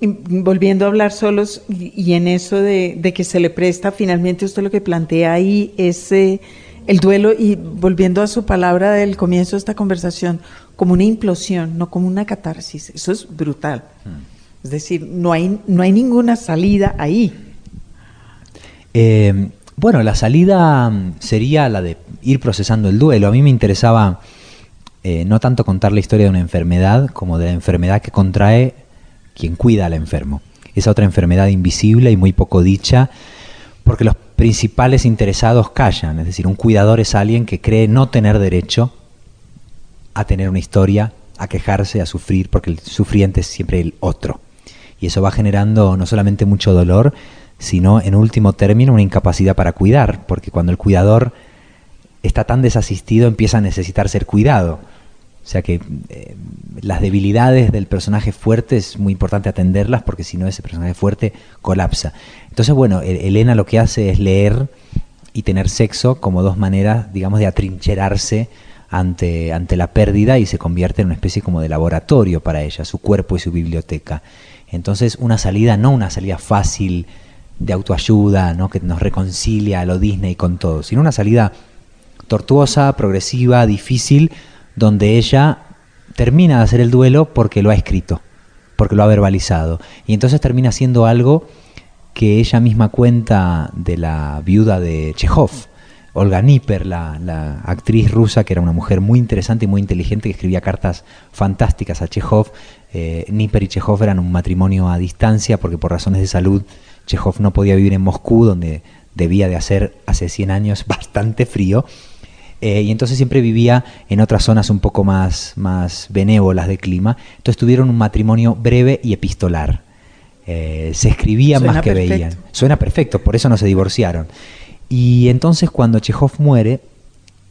volviendo a hablar solos y, en eso de, que se le presta, finalmente usted lo que plantea ahí es eh, el duelo y volviendo a su palabra del comienzo de esta conversación, como una implosión, no como una catarsis. Eso es brutal. Hmm. Es decir, no hay, no hay ninguna salida ahí. Eh, bueno, la salida mm, sería la de ir procesando el duelo. A mí me interesaba eh, no tanto contar la historia de una enfermedad como de la enfermedad que contrae quien cuida al enfermo. Esa otra enfermedad invisible y muy poco dicha, porque los principales interesados callan, es decir, un cuidador es alguien que cree no tener derecho a tener una historia, a quejarse, a sufrir, porque el sufriente es siempre el otro. Y eso va generando no solamente mucho dolor, sino en último término una incapacidad para cuidar, porque cuando el cuidador está tan desasistido empieza a necesitar ser cuidado. O sea que eh, las debilidades del personaje fuerte es muy importante atenderlas porque si no ese personaje fuerte colapsa. Entonces, bueno, e-, Elena lo que hace es leer y tener sexo como dos maneras, digamos, de atrincherarse ante, ante la pérdida y se convierte en una especie como de laboratorio para ella, su cuerpo y su biblioteca. Entonces, una salida, no una salida fácil de autoayuda, ¿no? que nos reconcilia a lo Disney con todo, sino una salida tortuosa, progresiva, difícil, donde ella termina de hacer el duelo porque lo ha escrito, porque lo ha verbalizado. Y entonces termina siendo algo que ella misma cuenta de la viuda de Chekhov, Olga Nipper, la, actriz rusa, que era una mujer muy interesante y muy inteligente, que escribía cartas fantásticas a Chekhov. Eh, Nipper y Chekhov eran un matrimonio a distancia porque por razones de salud Chekhov no podía vivir en Moscú, donde debía de hacer hace 100 años bastante frío, eh, y entonces siempre vivía en otras zonas un poco más, más benévolas de clima. Entonces tuvieron un matrimonio breve y epistolar. Eh, se escribían más que veían. Suena perfecto, por eso no se divorciaron. Y entonces cuando Chekhov muere,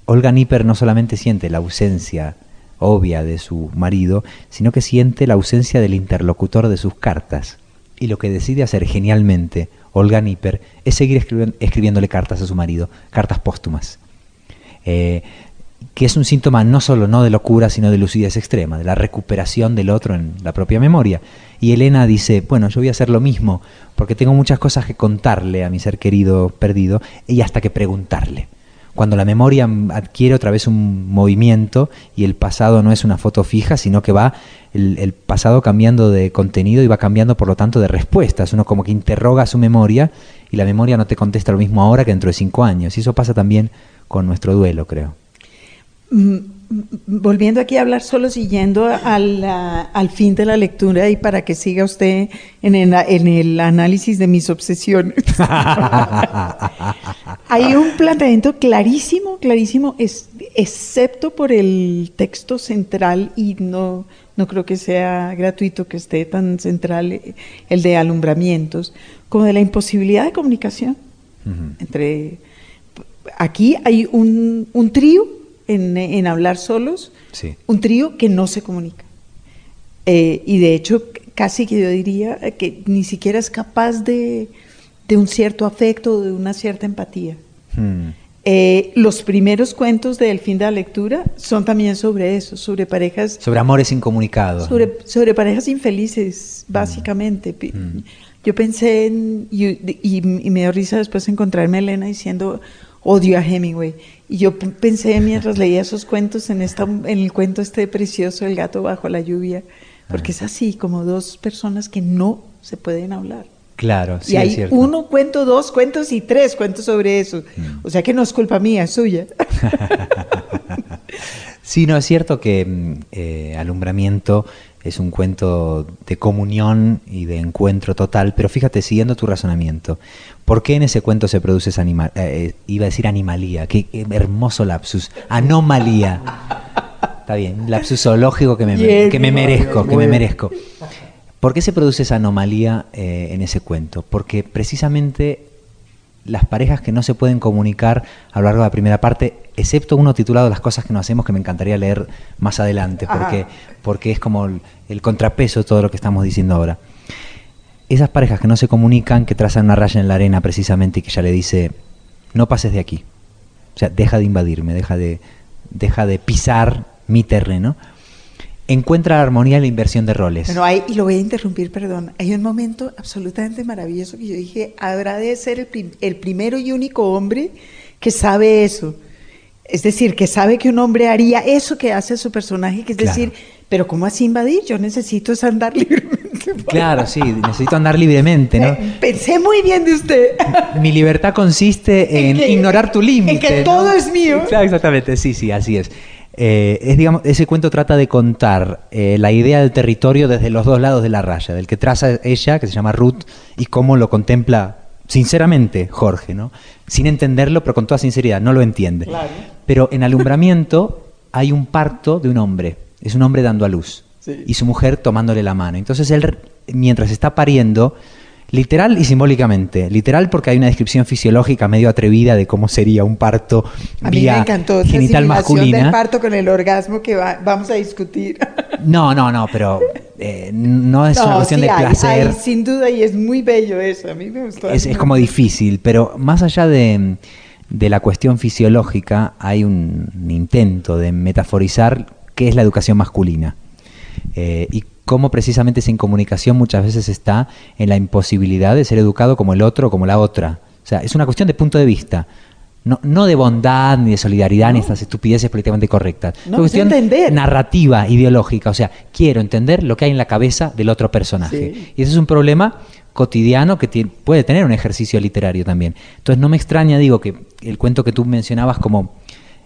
Olga Nipper no solamente siente la ausencia obvia de su marido, sino que siente la ausencia del interlocutor de sus cartas. Y lo que decide hacer genialmente Olga Nipper es seguir escribiéndole cartas a su marido, cartas póstumas. Eh, que es un síntoma no solo no de locura, sino de lucidez extrema, de la recuperación del otro en la propia memoria. Y Elena dice, bueno, yo voy a hacer lo mismo, porque tengo muchas cosas que contarle a mi ser querido perdido y hasta que preguntarle. Cuando la memoria adquiere otra vez un movimiento y el pasado no es una foto fija, sino que va el, pasado cambiando de contenido y va cambiando por lo tanto de respuestas. Uno como que interroga su memoria y la memoria no te contesta lo mismo ahora que dentro de cinco años. Y eso pasa también con nuestro duelo, creo. Mm, volviendo aquí a hablar solo, siguiendo al, al fin de la lectura y para que siga usted en el, en el análisis de mis obsesiones. Hay un planteamiento clarísimo, clarísimo, es, excepto por el texto central y no, no creo que sea gratuito que esté tan central eh, el de alumbramientos, como de la imposibilidad de comunicación entre aquí hay un, trío en, hablar solos, un trío que no se comunica. Eh, y de hecho, casi que yo diría que ni siquiera es capaz de, un cierto afecto, de una cierta empatía. Hmm. Eh, los primeros cuentos del fin de la lectura son también sobre eso, sobre parejas... Sobre amores incomunicados. Sobre, parejas infelices, básicamente. Hmm. Yo pensé en... Y, y, me dio risa después encontrarme a Elena diciendo, odio a Hemingway. Y yo pensé mientras leía esos cuentos en, esta, en el cuento este precioso, El gato bajo la lluvia, porque es así, como dos personas que no se pueden hablar. Claro, sí, y hay uno cuento, dos cuentos y tres cuentos sobre eso. Mm. O sea que no es culpa mía, es suya. sí, no, es cierto que mm, eh, alumbramiento es un cuento de comunión y de encuentro total, pero fíjate, siguiendo tu razonamiento, ¿por qué en ese cuento se produce esa animal, eh, iba a decir animalía, qué, hermoso lapsus, anomalía. Está bien, lapsus zoológico que me, que me merezco, que me merezco. ¿Por qué se produce esa anomalía eh, en ese cuento? Porque precisamente las parejas que no se pueden comunicar a lo largo de la primera parte, excepto uno titulado Las cosas que no hacemos, que me encantaría leer más adelante, porque, porque es como el, contrapeso de todo lo que estamos diciendo ahora. Esas parejas que no se comunican, que trazan una raya en la arena precisamente y que ya le dice, no pases de aquí. O sea, deja de invadirme, deja de, deja de pisar mi terreno. encuentra la armonía en la inversión de roles. Bueno, hay, y lo voy a interrumpir, perdón. Hay un momento absolutamente maravilloso que yo dije, habrá de ser el, prim- el primero y único hombre que sabe eso. Es decir, que sabe que un hombre haría eso que hace su personaje, que es Claro. decir, pero ¿cómo así invadir? Yo necesito es andar libremente. Claro, sí, necesito andar libremente, ¿no? Eh, Pensé muy bien de usted. Mi libertad consiste en, En que- ignorar tu límite. en que ¿no? todo es mío. Claro, exactamente, sí, sí, así es. Eh, es digamos, ese cuento trata de contar eh, la idea del territorio desde los dos lados de la raya, del que traza ella, que se llama Ruth, y cómo lo contempla sinceramente Jorge, ¿no? Sin entenderlo, pero con toda sinceridad, no lo entiende. Claro. Pero en alumbramiento hay un parto de un hombre, es un hombre dando a luz, Sí. y su mujer tomándole la mano. Entonces él, mientras está pariendo, literal y simbólicamente, literal porque hay una descripción fisiológica medio atrevida de cómo sería un parto A mí vía me encantó esa genital masculina. del parto con el orgasmo que va- vamos a discutir. No, no, no, pero eh, no es una cuestión sí de hay, placer. hay, sin duda, y es muy bello eso. A mí me gustó. es, es como difícil, pero más allá de, de la cuestión fisiológica, hay un, intento de metaforizar qué es la educación masculina Eh, y cómo precisamente esa incomunicación muchas veces está en la imposibilidad de ser educado como el otro o como la otra. O sea, es una cuestión de punto de vista. No, no de bondad, ni de solidaridad, ni estas estupideces políticamente correctas. No, es cuestión entender. narrativa, ideológica. O sea, quiero entender lo que hay en la cabeza del otro personaje. Sí. Y ese es un problema cotidiano que tie- puede tener un ejercicio literario también. Entonces no me extraña, digo, que el cuento que tú mencionabas como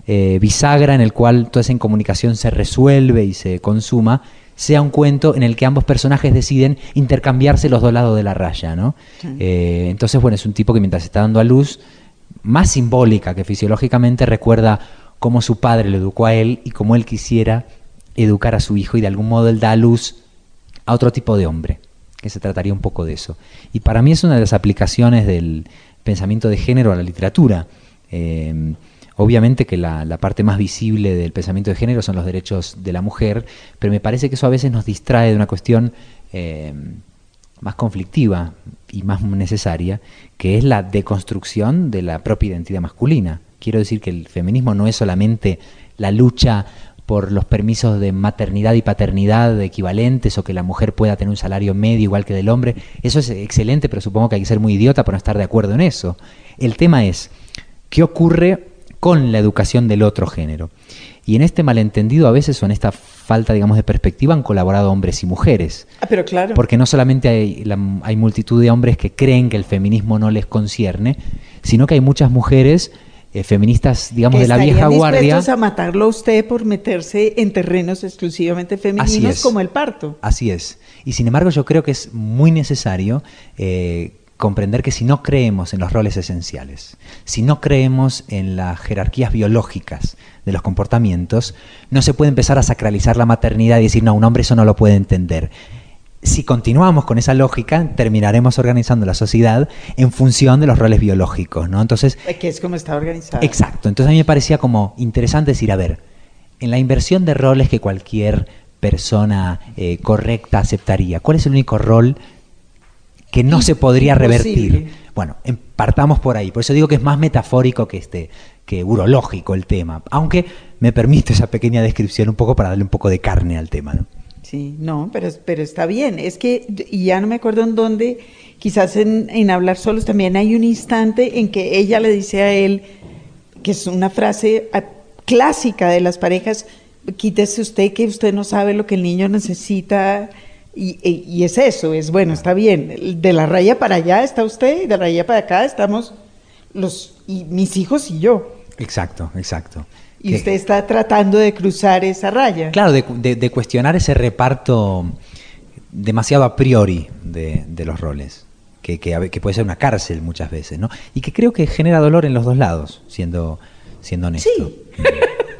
eh, bisagra en el cual toda esa incomunicación se resuelve y se consuma, sea un cuento en el que ambos personajes deciden intercambiarse los dos lados de la raya, ¿no? Eh, entonces, bueno, es un tipo que mientras está dando a luz, más simbólica que fisiológicamente, recuerda cómo su padre lo educó a él y cómo él quisiera educar a su hijo y de algún modo él da a luz a otro tipo de hombre, que se trataría un poco de eso. Y para mí es una de las aplicaciones del pensamiento de género a la literatura. Eh, obviamente que la, parte más visible del pensamiento de género son los derechos de la mujer, pero me parece que eso a veces nos distrae de una cuestión eh, más conflictiva y más necesaria, que es la deconstrucción de la propia identidad masculina. Quiero decir que el feminismo no es solamente la lucha por los permisos de maternidad y paternidad equivalentes o que la mujer pueda tener un salario medio igual que del hombre. Eso es excelente, pero supongo que hay que ser muy idiota para no estar de acuerdo en eso. El tema es, ¿qué ocurre con la educación del otro género? Y en este malentendido a veces o en esta falta, digamos, de perspectiva han colaborado hombres y mujeres. Ah, pero claro. Porque no solamente hay, la- hay multitud de hombres que creen que el feminismo no les concierne, sino que hay muchas mujeres eh, feministas, digamos, que de la vieja guardia. dispuestos a matarlo a usted por meterse en terrenos exclusivamente femeninos es. como el parto. Así es. Y sin embargo yo creo que es muy necesario eh, comprender que si no creemos en los roles esenciales, si no creemos en las jerarquías biológicas de los comportamientos, no se puede empezar a sacralizar la maternidad y decir, no, un hombre eso no lo puede entender. Si continuamos con esa lógica, terminaremos organizando la sociedad en función de los roles biológicos, ¿no? Entonces, Que es como está organizado. Exacto. Entonces a mí me parecía como interesante decir, a ver, en la inversión de roles que cualquier persona eh, correcta aceptaría, ¿cuál es el único rol que no se podría revertir? Bueno, em- partamos por ahí. Por eso digo que es más metafórico que este que urológico el tema. Aunque me permite esa pequeña descripción un poco para darle un poco de carne al tema, ¿no? Sí, no, pero, pero está bien. Es que, y ya no me acuerdo en dónde, quizás en, en Hablar Solos también hay un instante en que ella le dice a él, que es una frase clásica de las parejas, quítese usted que usted no sabe lo que el niño necesita. Y, y- es eso, es bueno, está bien. De la raya para allá está usted y de la raya para acá estamos los y mis hijos y yo. Exacto, exacto. Y Que- usted está tratando de cruzar esa raya. Claro, de, de- de cuestionar ese reparto demasiado a priori de, de los roles, que, que puede ser una cárcel muchas veces, ¿no? Y que creo que genera dolor en los dos lados, siendo, siendo honesto. Sí.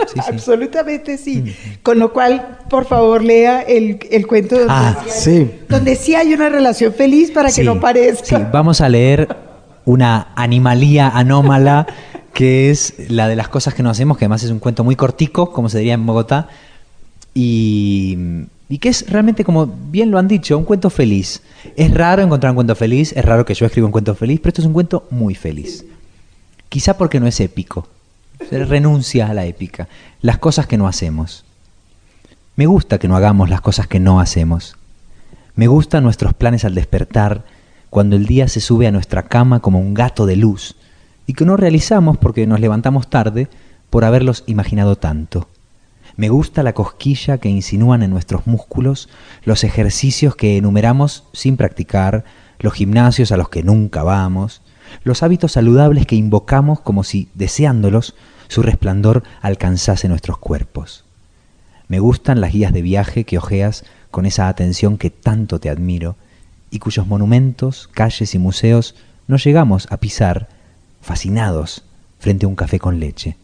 Sí, sí. Absolutamente sí. Con lo cual, por favor, lea el, el cuento donde, Ah, sí donde sí hay una relación feliz para que no parezca. sí, vamos a leer una animalía anómala que es la de las cosas que no hacemos, que además es un cuento muy cortico, como se diría en Bogotá, y, y que es realmente, como bien lo han dicho, un cuento feliz. Es raro encontrar un cuento feliz, es raro que yo escriba un cuento feliz, pero esto es un cuento muy feliz. Quizá porque no es épico. Renuncia a la épica. Las cosas que no hacemos. Me gusta que no hagamos las cosas que no hacemos. Me gustan nuestros planes al despertar, cuando el día se sube a nuestra cama como un gato de luz, y que no realizamos porque nos levantamos tarde por haberlos imaginado tanto. Me gusta la cosquilla que insinúan en nuestros músculos, los ejercicios que enumeramos sin practicar, los gimnasios a los que nunca vamos, los hábitos saludables que invocamos como si, deseándolos, su resplandor alcanzase nuestros cuerpos. Me gustan las guías de viaje que ojeas con esa atención que tanto te admiro y cuyos monumentos, calles y museos no llegamos a pisar, fascinados, frente a un café con leche.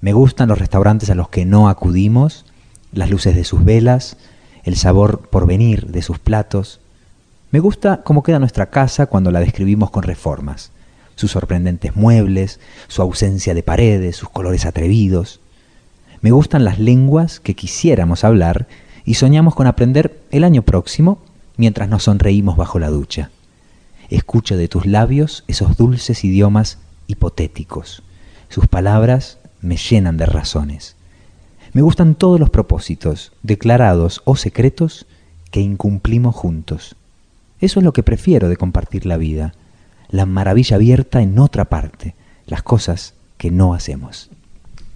Me gustan los restaurantes a los que no acudimos, las luces de sus velas, el sabor por venir de sus platos. Me gusta cómo queda nuestra casa cuando la describimos con reformas, sus sorprendentes muebles, su ausencia de paredes, sus colores atrevidos. Me gustan las lenguas que quisiéramos hablar y soñamos con aprender el año próximo mientras nos sonreímos bajo la ducha. Escucho de tus labios esos dulces idiomas hipotéticos. Sus palabras me llenan de razones. Me gustan todos los propósitos, declarados o secretos, que incumplimos juntos. Eso es lo que prefiero de compartir la vida, la maravilla abierta en otra parte, las cosas que no hacemos.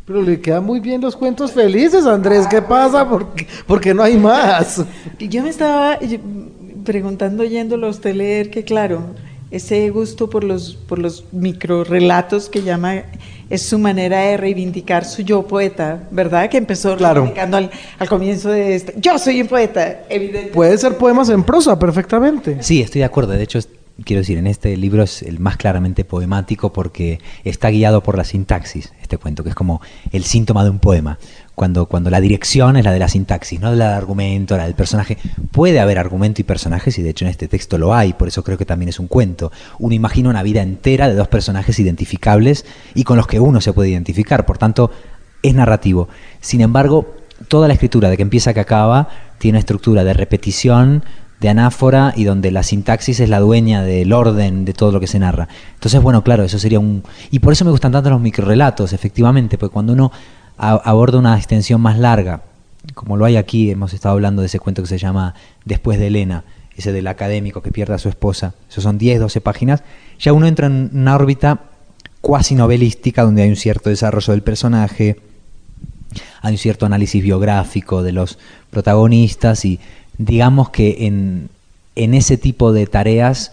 Pero le quedan muy bien los cuentos felices, Andrés. ¿Qué pasa? Porque, porque no hay más. Yo me estaba preguntando oyéndolo a usted leer que, claro, ese gusto por los, por los microrelatos que llama es su manera de reivindicar su yo poeta, ¿verdad? Que empezó claro. reivindicando al, al, comienzo de este. Yo soy un poeta, evidente. Puede ser poemas en prosa perfectamente. Sí, estoy de acuerdo. De hecho, quiero decir, en este libro es el más claramente poemático porque está guiado por la sintaxis, este cuento, que es como el síntoma de un poema. Cuando, cuando la dirección es la de la sintaxis, no la del argumento, la del personaje. Puede haber argumento y personajes, y de hecho en este texto lo hay, por eso creo que también es un cuento. Uno imagina una vida entera de dos personajes identificables y con los que uno se puede identificar, por tanto, es narrativo. Sin embargo, toda la escritura, de que empieza a que acaba, tiene estructura de repetición, de anáfora y donde la sintaxis es la dueña del orden de todo lo que se narra. Entonces, bueno, claro, eso sería un... Y por eso me gustan tanto los microrelatos, efectivamente, porque cuando uno aborda una extensión más larga, como lo hay aquí, hemos estado hablando de ese cuento que se llama Después de Elena, ese del académico que pierde a su esposa, eso son 10, 12 páginas, ya uno entra en una órbita cuasi novelística donde hay un cierto desarrollo del personaje, hay un cierto análisis biográfico de los protagonistas y digamos que en, en ese tipo de tareas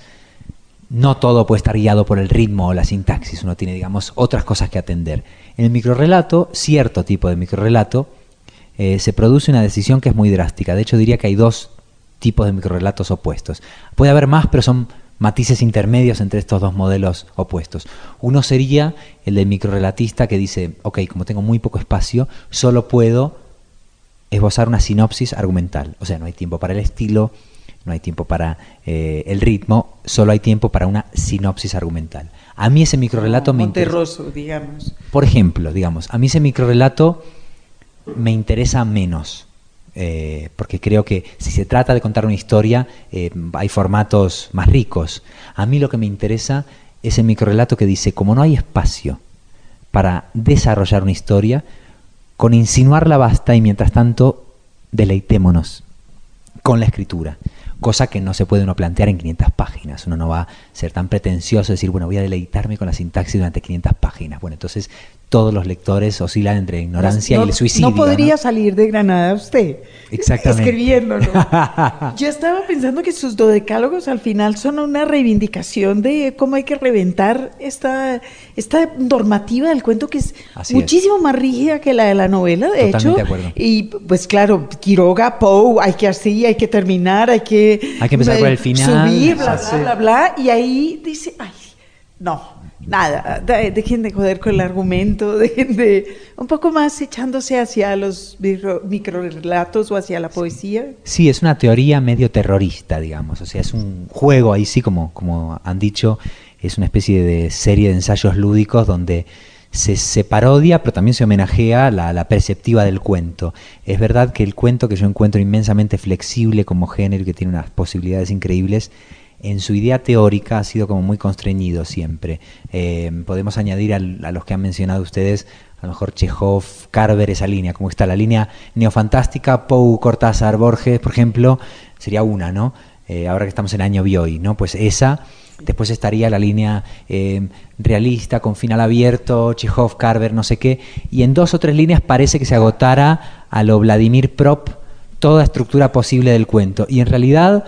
no todo puede estar guiado por el ritmo o la sintaxis, uno tiene, digamos, otras cosas que atender. En el microrelato, cierto tipo de microrelato, eh, se produce una decisión que es muy drástica. De hecho, diría que hay dos tipos de microrelatos opuestos. Puede haber más, pero son matices intermedios entre estos dos modelos opuestos. Uno sería el del microrelatista que dice, ok, como tengo muy poco espacio, solo puedo esbozar una sinopsis argumental. O sea, no hay tiempo para el estilo, no hay tiempo para eh, el ritmo, solo hay tiempo para una sinopsis argumental. A mí ese microrelato me interesa. digamos. Por ejemplo, digamos, a mí ese microrelato me interesa menos. Eh, porque creo que si se trata de contar una historia, eh, hay formatos más ricos. A mí lo que me interesa es el microrelato que dice, como no hay espacio para desarrollar una historia, con insinuarla basta y mientras tanto deleitémonos con la escritura, cosa que no se puede uno plantear en 500 páginas. Uno no va a ser tan pretencioso de decir, bueno, voy a deleitarme con la sintaxis durante 500 páginas. Bueno, entonces todos los lectores oscilan entre ignorancia y el suicidio. No podría salir de Granada usted. Exactamente. Escribiéndolo. Yo estaba pensando que sus dodecálogos al final son una reivindicación de cómo hay que reventar esta, esta normativa del cuento que es muchísimo más rígida que la de la novela, de hecho. De acuerdo. Y pues claro, Quiroga, Poe, hay que así, hay que terminar, hay que... Hay que empezar por el final. Subir, bla, bla, bla, bla. Y ahí dice, ay, no, nada, dejen de joder con el argumento, dejen de un poco más echándose hacia los microrelatos o hacia la poesía. Sí, es una teoría medio terrorista, digamos, o sea, es un juego ahí sí, como, como han dicho, es una especie de serie de ensayos lúdicos donde se, se parodia, pero también se homenajea la, la perceptiva del cuento. Es verdad que el cuento que yo encuentro inmensamente flexible como género y que tiene unas posibilidades increíbles, en su idea teórica ha sido como muy constreñido siempre. Eh, podemos añadir a los que han mencionado ustedes a lo mejor Chekhov, Carver, esa línea, como está la línea neofantástica, Poe, Cortázar, Borges, por ejemplo, sería una, ¿no? Eh, ahora que estamos en año Bioy, ¿no? Pues esa, después estaría la línea eh, realista, con final abierto, Chekhov, Carver, no sé qué, y en dos o tres líneas parece que se agotara a lo Vladimir Prop toda estructura posible del cuento, y en realidad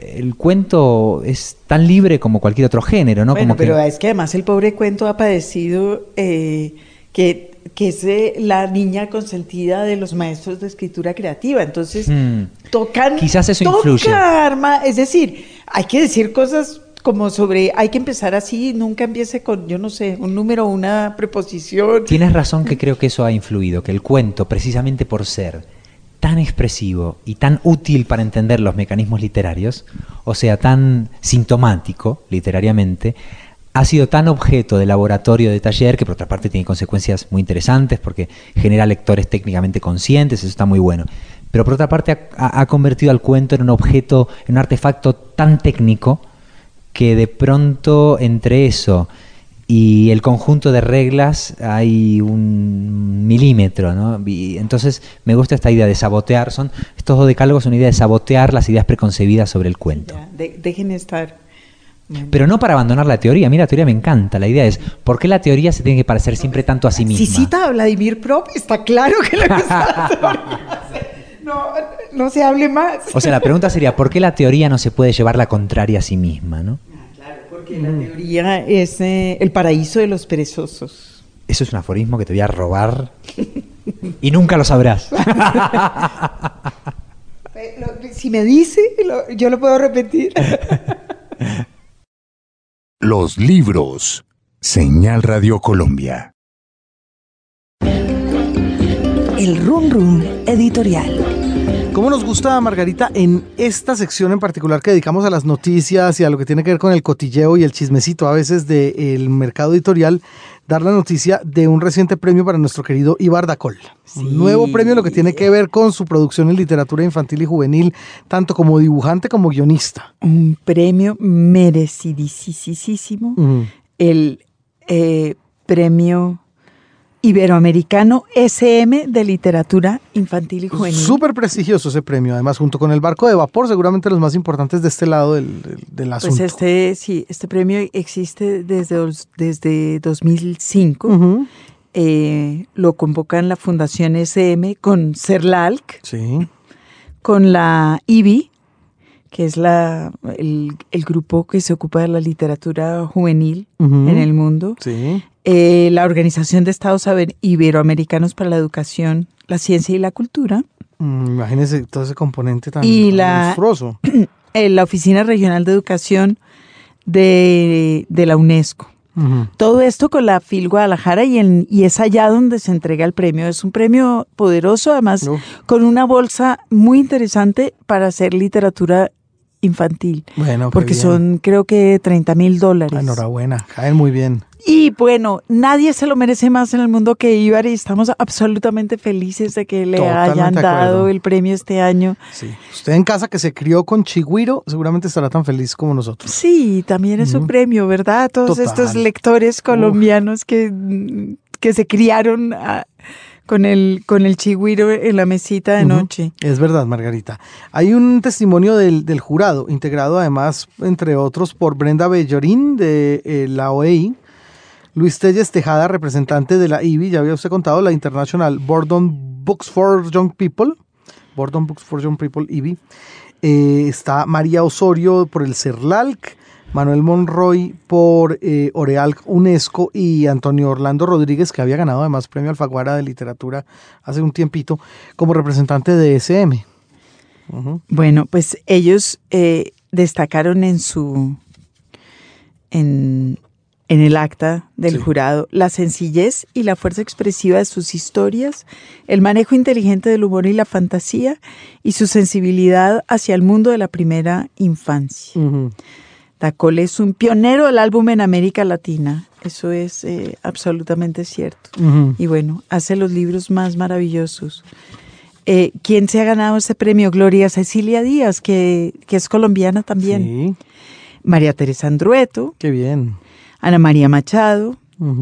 el cuento es tan libre como cualquier otro género, ¿no? Bueno, como pero es que además el pobre cuento ha padecido eh, que, que es eh, la niña consentida de los maestros de escritura creativa. Entonces, Hmm. tocan. Quizás eso toca influye. arma- es decir, hay que decir cosas como sobre. Hay que empezar así, nunca empiece con, yo no sé, un número, una preposición. Tienes razón que creo que eso ha influido, que el cuento, precisamente por ser tan expresivo y tan útil para entender los mecanismos literarios, o sea, tan sintomático literariamente, ha sido tan objeto de laboratorio de taller que por otra parte tiene consecuencias muy interesantes porque genera lectores técnicamente conscientes, eso está muy bueno. Pero por otra parte ha, ha- convertido al cuento en un objeto, en un artefacto tan técnico que de pronto entre eso y el conjunto de reglas hay un milímetro, ¿no? Y entonces me gusta esta idea de sabotear, son estos dos decálogos son una idea de sabotear las ideas preconcebidas sobre el cuento. Ya, de- dejen estar. Pero no para abandonar la teoría, a mí la teoría me encanta, la idea es, ¿por qué la teoría se tiene que parecer siempre tanto a sí misma? Si cita a Vladimir Prop, está claro que la teoría. No, no se hable más. O sea, la pregunta sería, ¿por qué la teoría no se puede llevar la contraria a sí misma, no? Porque la teoría es eh, el paraíso de los perezosos. Eso es un aforismo que te voy a robar y nunca lo sabrás. Si me dice, lo- yo lo puedo repetir. Los libros. Señal Radio Colombia. El Run Run Editorial. ¿Cómo nos gusta, Margarita, en esta sección en particular que dedicamos a las noticias y a lo que tiene que ver con el cotilleo y el chismecito a veces del mercado editorial, dar la noticia de un reciente premio para nuestro querido Ibar Dacol? Un nuevo premio lo que tiene que ver con su producción en literatura infantil y juvenil, tanto como dibujante como guionista. Un premio merecidísimo. El eh, premio iberoamericano SM de literatura infantil y juvenil. Súper prestigioso ese premio, además junto con el barco de vapor, seguramente los más importantes de este lado del, del- del asunto. Pues este, sí, este premio existe desde, desde 2005. Ujú. Eh, lo convocan la Fundación SM con CERLALC, Sí. con la IBI, que es la, el, el grupo que se ocupa de la literatura juvenil en el mundo, Sí. Eh, la Organización de Estados Iberoamericanos para la Educación, la Ciencia y la Cultura, Mm, Imagínese todo ese componente tan Y la- monstruoso. eh, la Oficina Regional de Educación de, de la UNESCO. Todo esto con la FIL Guadalajara y, en- y es allá donde se entrega el premio. Es un premio poderoso, además Uf. con una bolsa muy interesante para hacer literatura infantil. Bueno, porque son creo que 30 mil dólares. Enhorabuena, caen muy bien. Y bueno, nadie se lo merece más en el mundo que Ibar y estamos absolutamente felices de que le Totalmente hayan dado el premio este año. Sí. Usted en casa que se crió con Chigüiro, seguramente estará tan feliz como nosotros. Sí, también es un premio, ¿verdad? Todos Total. estos lectores colombianos que, que se criaron ah, con el, con el chigüiro en la mesita de noche. Es verdad, Margarita. Hay un testimonio del, del jurado, integrado además, entre otros, por Brenda Bellorín de eh, la OEI, Luis Telles Tejada, representante de la IBI, ya había usted contado, la International Bordon Books for Young People, Bordon Books for Young People, IBI. Eh, está María Osorio por el CERLALC, Manuel Monroy por eh, Orealc UNESCO y Antonio Orlando Rodríguez, que había ganado además premio Alfaguara de Literatura hace un tiempito, como representante de SM. Bueno, pues ellos eh, destacaron en su en, en el acta del Sí. jurado la sencillez y la fuerza expresiva de sus historias, el manejo inteligente del humor y la fantasía y su sensibilidad hacia el mundo de la primera infancia. Ujú. Dacol es un pionero del álbum en América Latina. Eso es eh, absolutamente cierto. Y bueno, hace los libros más maravillosos. Eh, ¿Quién se ha ganado ese premio? Gloria Cecilia Díaz, que, que es colombiana también. Sí, María Teresa Andrueto, qué bien. Ana María Machado,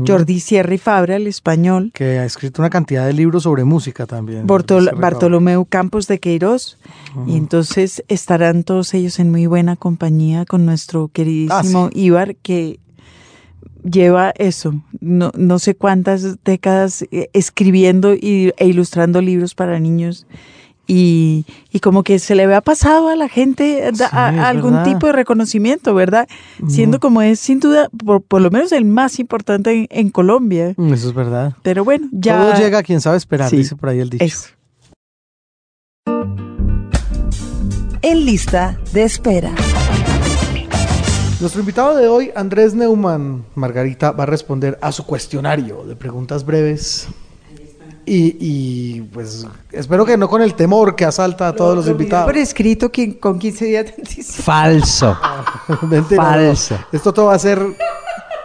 Jordi Sierra y Fabra, el español. Que ha escrito una cantidad de libros sobre música también. Bartol Bartolomeu Campos de Queiroz. Y entonces estarán todos ellos en muy buena compañía con nuestro queridísimo Ah, sí. Ibar, que lleva eso, no, no sé cuántas décadas eh, escribiendo y, e ilustrando libros para niños. Y, y como que se le había pasado a la gente da- Sí, a- es algún verdad. tipo de reconocimiento, ¿verdad? Siendo como es sin duda, por, por lo menos el más importante en, en Colombia. Mm, Eso es verdad. Pero bueno, ya... Todo llega a quien sabe esperar, Sí, dice por ahí el dicho. Eso. En lista de espera. Nuestro invitado de hoy, Andrés Neumann, Margarita, va a responder a su cuestionario de preguntas breves. Y, y, pues espero que no con el temor que asalta a todos los Lo invitados. Por escrito que con 15 días de anticipación. Falso. Mentira, no. Falso. Esto todo va a ser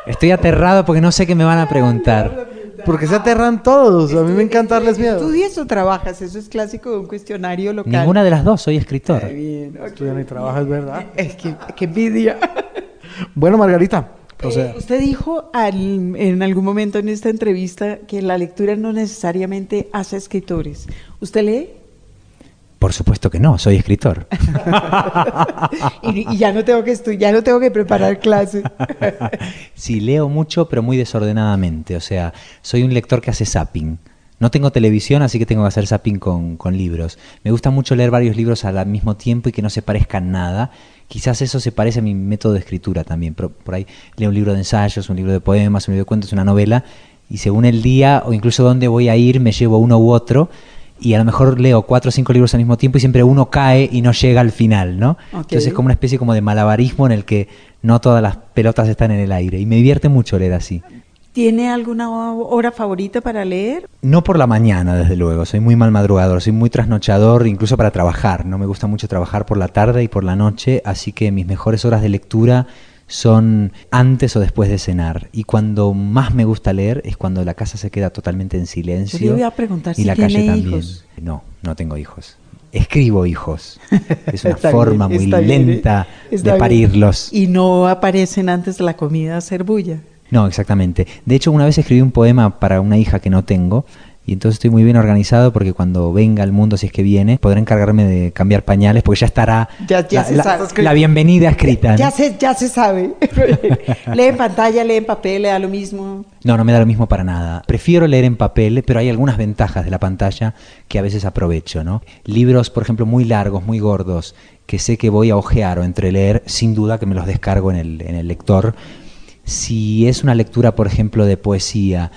Estoy aterrado porque no sé qué me van a preguntar. porque se aterran todos. A mí me encanta darles miedo. ¿Estudias o trabajas? Eso es clásico de un cuestionario local. Ninguna de las dos, soy escritor. Está bien, ok. Estudian y trabajan, es verdad. Es que, qué envidia. Bueno, Margarita, proceda. Eh, usted dijo al- en algún momento en esta entrevista que la lectura no necesariamente hace escritores. ¿Usted lee? Por supuesto que no, soy escritor. Y, y ya no tengo que estu- ya no tengo que preparar clases. Sí, leo mucho, pero muy desordenadamente. O sea, soy un lector que hace zapping. No tengo televisión, así que tengo que hacer zapping con, con libros. Me gusta mucho leer varios libros al mismo tiempo y que no se parezcan nada. Quizás eso se parece a mi método de escritura también. Pero por ahí leo un libro de ensayos, un libro de poemas, un libro de cuentos, una novela. Y según el día o incluso dónde voy a ir, me llevo uno u otro. Y a lo mejor leo cuatro o cinco libros al mismo tiempo y siempre uno cae y no llega al final, ¿no? Entonces es como una especie como de malabarismo en el que no todas las pelotas están en el aire. Y me divierte mucho leer así. ¿Tiene alguna hora favorita para leer? No por la mañana, desde luego. Soy muy mal madrugador, soy muy trasnochador, incluso para trabajar. No me gusta mucho trabajar por la tarde y por la noche, así que mis mejores horas de lectura son antes o después de cenar. Y cuando más me gusta leer es cuando la casa se queda totalmente en silencio. Yo iba a preguntar y si la tiene calle también. hijos. No, no tengo hijos. Escribo hijos. Es una Está forma bien, muy bien, lenta de bien. parirlos. Y no aparecen antes de la comida a hacer bulla. No, exactamente. De hecho, una vez escribí un poema para una hija que no tengo. Y entonces estoy muy bien organizado porque cuando venga al mundo, si es que viene, podré encargarme de cambiar pañales porque ya estará Ya- ya la, se la- bienvenida escrita. ¿no? Ya se, ya se sabe. lee en pantalla, lee en papel, le da lo mismo. No, no me da lo mismo para nada. Prefiero leer en papel, pero hay algunas ventajas de la pantalla que a veces aprovecho, ¿no? Libros, por ejemplo, muy largos, muy gordos, que sé que voy a ojear o entreleer, sin duda que me los descargo en el, en el lector. Si es una lectura, por ejemplo, de poesía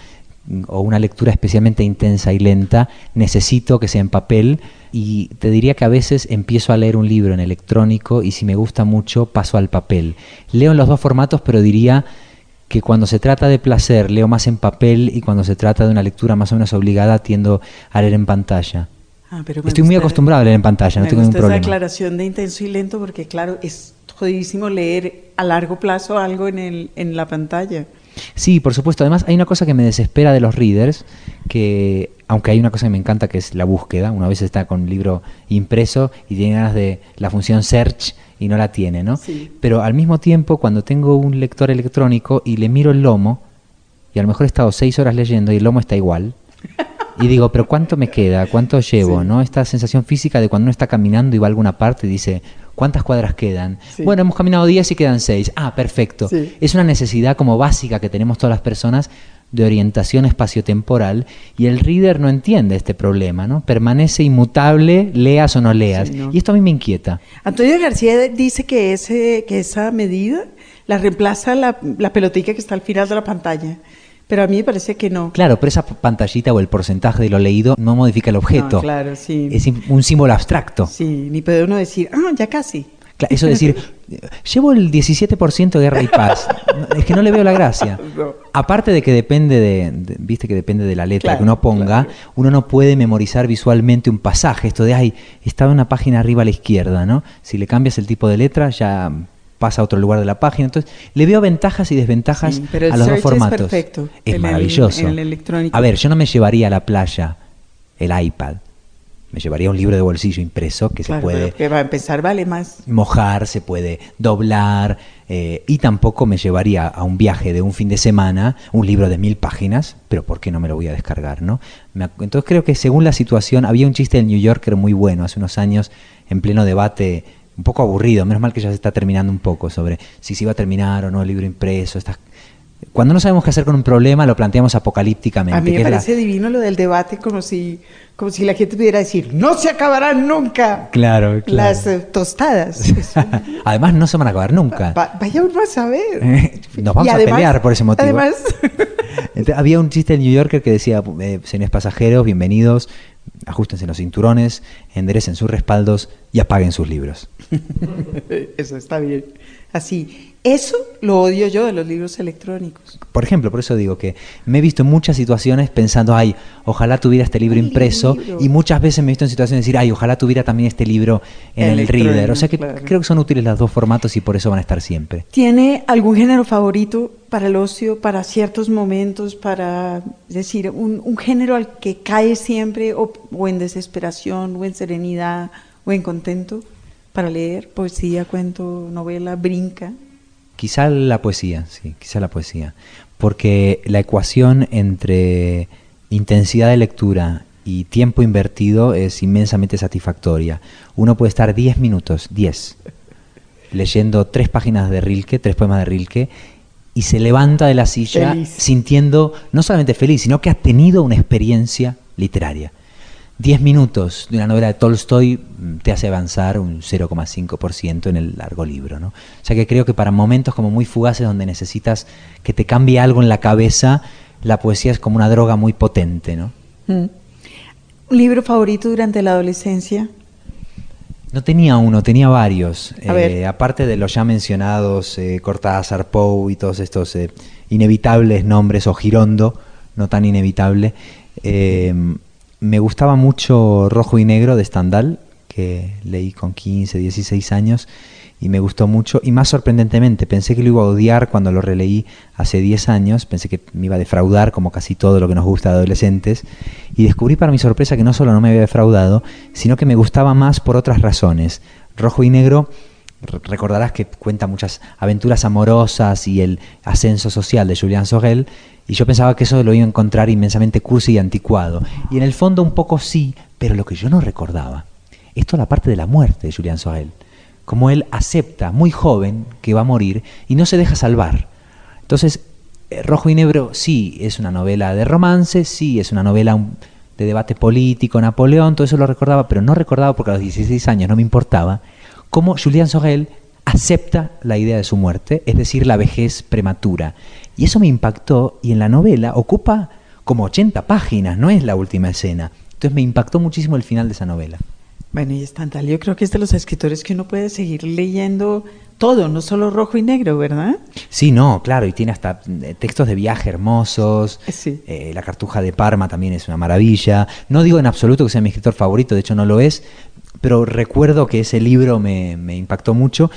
mm, o una lectura especialmente intensa y lenta, necesito que sea en papel y te diría que a veces empiezo a leer un libro en electrónico y si me gusta mucho paso al papel. Leo en los dos formatos, pero diría que cuando se trata de placer leo más en papel y cuando se trata de una lectura más o menos obligada tiendo a leer en pantalla. Ah, pero Estoy muy acostumbrado a leer en pantalla, no me tengo ningún gusta esa problema. aclaración de intenso y lento porque, claro, es jodidísimo leer a largo plazo algo en, el, en la pantalla. Sí, por supuesto. Además, hay una cosa que me desespera de los readers, que aunque hay una cosa que me encanta que es la búsqueda, una vez está con un libro impreso y tiene ganas de la función search y no la tiene, ¿no? Sí. Pero al mismo tiempo, cuando tengo un lector electrónico y le miro el lomo, y a lo mejor he estado seis horas leyendo y el lomo está igual, y digo, pero ¿cuánto me queda? ¿Cuánto llevo? ¿no? Esta sensación física de cuando uno está caminando y va a alguna parte y dice, ¿cuántas cuadras quedan? Sí. Bueno, hemos caminado 10 y quedan 6. Ah, perfecto. Sí. Es una necesidad como básica que tenemos todas las personas de orientación espaciotemporal y el reader no entiende este problema, ¿no? Permanece inmutable, leas o no leas. Sí, ¿no? Y esto a mí me inquieta. Antonio García dice que, ese, que esa medida la reemplaza la, la pelotica que está al final de la pantalla. Pero a mí me parece que no. Claro, pero esa pantallita o el porcentaje de lo leído no modifica el objeto. No, claro, sí. Es un símbolo abstracto. Sí, ni puede uno decir, ah, ya casi. Eso de decir, llevo el 17% de guerra y paz. Es que no le veo la gracia. Aparte de que depende de, de- viste que depende de la letra Claro, que uno ponga, uno no puede memorizar visualmente un pasaje. Esto de, ay, estaba una página arriba a la izquierda, ¿no? Si le cambias el tipo de letra, ya pasa a otro lugar de la página. Entonces, le veo ventajas y desventajas Sí, pero el a los dos es formatos. perfecto Es el- maravilloso. el. A ver, yo no me llevaría a la playa el iPad. Me llevaría un libro de bolsillo impreso que Claro, se puede que va a empezar vale más. mojar, se puede doblar, eh, y tampoco me llevaría a un viaje de un fin de semana un libro de mil páginas, pero ¿por qué no me lo voy a descargar? ¿no? Me Entonces creo que según la situación, había un chiste del New Yorker muy bueno hace unos años, en pleno debate, un poco aburrido, menos mal que ya se está terminando un poco, sobre si se iba a terminar o no el libro impreso. Estas... Cuando no sabemos qué hacer con un problema, lo planteamos apocalípticamente. A mí me la- parece divino lo del debate, como si, como si la gente pudiera decir, no se acabarán nunca Claro, claro. las eh, tostadas. Además, no se van a acabar nunca. va- vaya uno a saber. Nos vamos Y a además- pelear por ese motivo. Además, Entonces, había un chiste del New Yorker que decía, eh, señores pasajeros, bienvenidos, ajustense los cinturones, enderecen sus respaldos y apaguen sus libros. eso está bien. Así, eso lo odio yo de los libros electrónicos. Por ejemplo, por eso digo que me he visto en muchas situaciones pensando, ay, ojalá tuviera este libro impreso, libro. y muchas veces me he visto en situaciones de decir, ay, ojalá tuviera también este libro en el Electrónico, reader. O sea que claro. creo que son útiles los dos formatos y por eso van a estar siempre. ¿Tiene algún género favorito para el ocio, para ciertos momentos, para es decir, un, un género al que cae siempre o, o en desesperación, o en serenidad, o en contento para leer? Poesía, cuento, novela, brinca. Quizá la poesía, sí, quizá la poesía. Porque la ecuación entre intensidad de lectura y tiempo invertido es inmensamente satisfactoria. Uno puede estar 10 minutos, 10, leyendo tres páginas de Rilke, tres poemas de Rilke, y se levanta de la silla Feliz. sintiendo no solamente feliz, sino que ha tenido una experiencia literaria. 10 minutos de una novela de Tolstoy mm, te hace avanzar un 0,5% en el largo libro. ¿no? O sea que creo que para momentos como muy fugaces donde necesitas que te cambie algo en la cabeza, la poesía es como una droga muy potente. ¿no? Mm. ¿Un libro favorito durante la adolescencia? No tenía uno, tenía varios. Eh, aparte de los ya mencionados, eh, Cortázar, Poe y todos estos eh, inevitables nombres, o Girondo, no tan inevitable. eh, me gustaba mucho Rojo y Negro de Stendhal, que leí con 15, 16 años, y me gustó mucho. Y más sorprendentemente, pensé que lo iba a odiar cuando lo releí hace 10 años, pensé que me iba a defraudar, como casi todo lo que nos gusta de adolescentes, y descubrí para mi sorpresa que no solo no me había defraudado, sino que me gustaba más por otras razones. Rojo y Negro recordarás que cuenta muchas aventuras amorosas y el ascenso social de Julian Sorel, y yo pensaba que eso lo iba a encontrar inmensamente cursi y anticuado. Y en el fondo un poco sí, pero lo que yo no recordaba es toda la parte de la muerte de Julian Sorel. Como él acepta, muy joven, que va a morir y no se deja salvar. Entonces, eh, Rojo y Negro sí es una novela de romance, sí es una novela de debate político, Napoleón, todo eso lo recordaba, pero no recordaba porque a los 16 años no me importaba, cómo Julian Sorel acepta la idea de su muerte, es decir, la vejez prematura. Y eso me impactó y en la novela ocupa como 80 páginas, no es la última escena. Entonces me impactó muchísimo el final de esa novela. Bueno, y Stendhal, yo creo que es de los escritores que uno puede seguir leyendo todo, no solo rojo y negro, ¿verdad? Sí, no, claro, y tiene hasta eh, textos de viaje hermosos. Sí. Eh, la Cartuja de Parma también es una maravilla. No digo en absoluto que sea mi escritor favorito, de hecho no lo es, pero recuerdo que ese libro me, impactó mucho.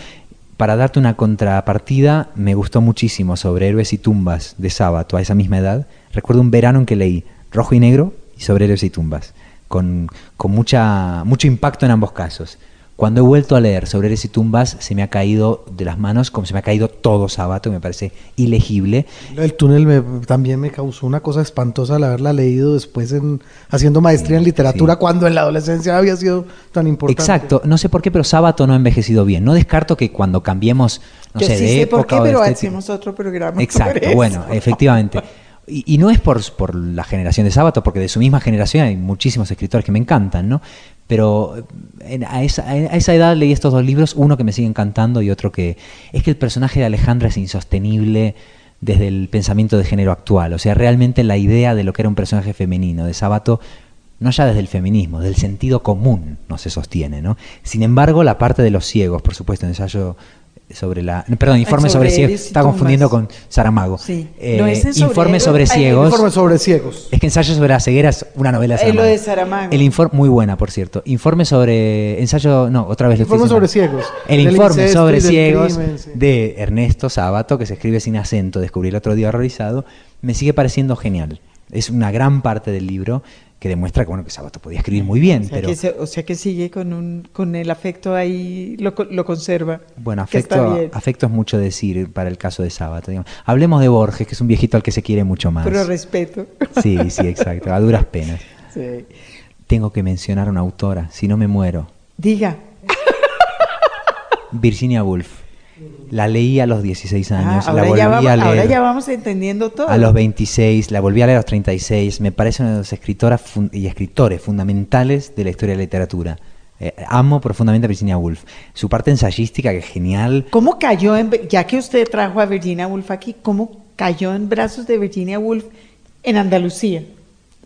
Para darte una contrapartida, me gustó muchísimo sobre héroes y tumbas de sábado a esa misma edad. Recuerdo un verano en que leí rojo y negro y sobre héroes y tumbas, con, con mucha, mucho impacto en ambos casos. Cuando he vuelto a leer sobre héroes y tumbas, se me ha caído de las manos como se me ha caído todo sábado, me parece ilegible. El túnel me- también me causó una cosa espantosa al haberla leído después en, haciendo maestría en literatura sí. cuando en la adolescencia había sido tan importante. Exacto, no sé por qué, pero Sábato no ha envejecido bien. No descarto que cuando cambiemos, no yo sé, sí de sé época por qué, pero estética- hacemos otro programa. Exacto, sobre eso. bueno, efectivamente. Y, y no es por, por la generación de Sábato, porque de su misma generación hay muchísimos escritores que me encantan, ¿no? Pero en- a, esa, a esa edad leí estos dos libros, uno que me sigue encantando y otro que... Es que el personaje de Alejandra es insostenible desde el pensamiento de género actual. O sea, realmente la idea de lo que era un personaje femenino de Sábato, no ya desde el feminismo, del sentido común no se sostiene, ¿no? Sin embargo, la parte de los ciegos, por supuesto, ensayo sobre la... Perdón, informe sobre, sobre ciegos. Estaba confundiendo con Saramago. Sí. Eh, No es sobre informe sobre ciegos. Informe sobre ciegos. Es que ensayo sobre la ceguera es una novela de Es lo Saramago. de Saramago. El informe, muy buena, por cierto. Informe sobre. Ensayo. No, otra vez Informe sobre ciegos. El informe incesto sobre ciegos crimen, sí. de Ernesto Sábato, que se escribe sin acento, descubrí el otro día horrorizado, me sigue pareciendo genial. Es una gran parte del libro. Que demuestra que, bueno, que Sábato podía escribir muy bien, O sea, pero... que, se- o sea que sigue con, un, con el afecto ahí, lo, lo conserva. Bueno, afecto, afecto es mucho decir para el caso de Sábato. digamos. Hablemos de Borges, que es un viejito al que se quiere mucho más. Pero respeto. Sí, sí, exacto, a duras penas. Sí. Tengo que mencionar a una autora, si no me muero. Diga. Virginia Woolf. La leí a los 16 Ah, años, la volví ya a vamos, leer ahora ya vamos entendiendo todo. a los 26, la volví a leer a los 36. Me parece una de las escritoras y escritores fundamentales de la historia de la literatura. Eh, amo profundamente a Virginia Woolf. Su parte ensayística, que es genial. ¿Cómo cayó en, ya que usted trajo a Virginia Woolf aquí, cómo cayó en brazos de Virginia Woolf en Andalucía?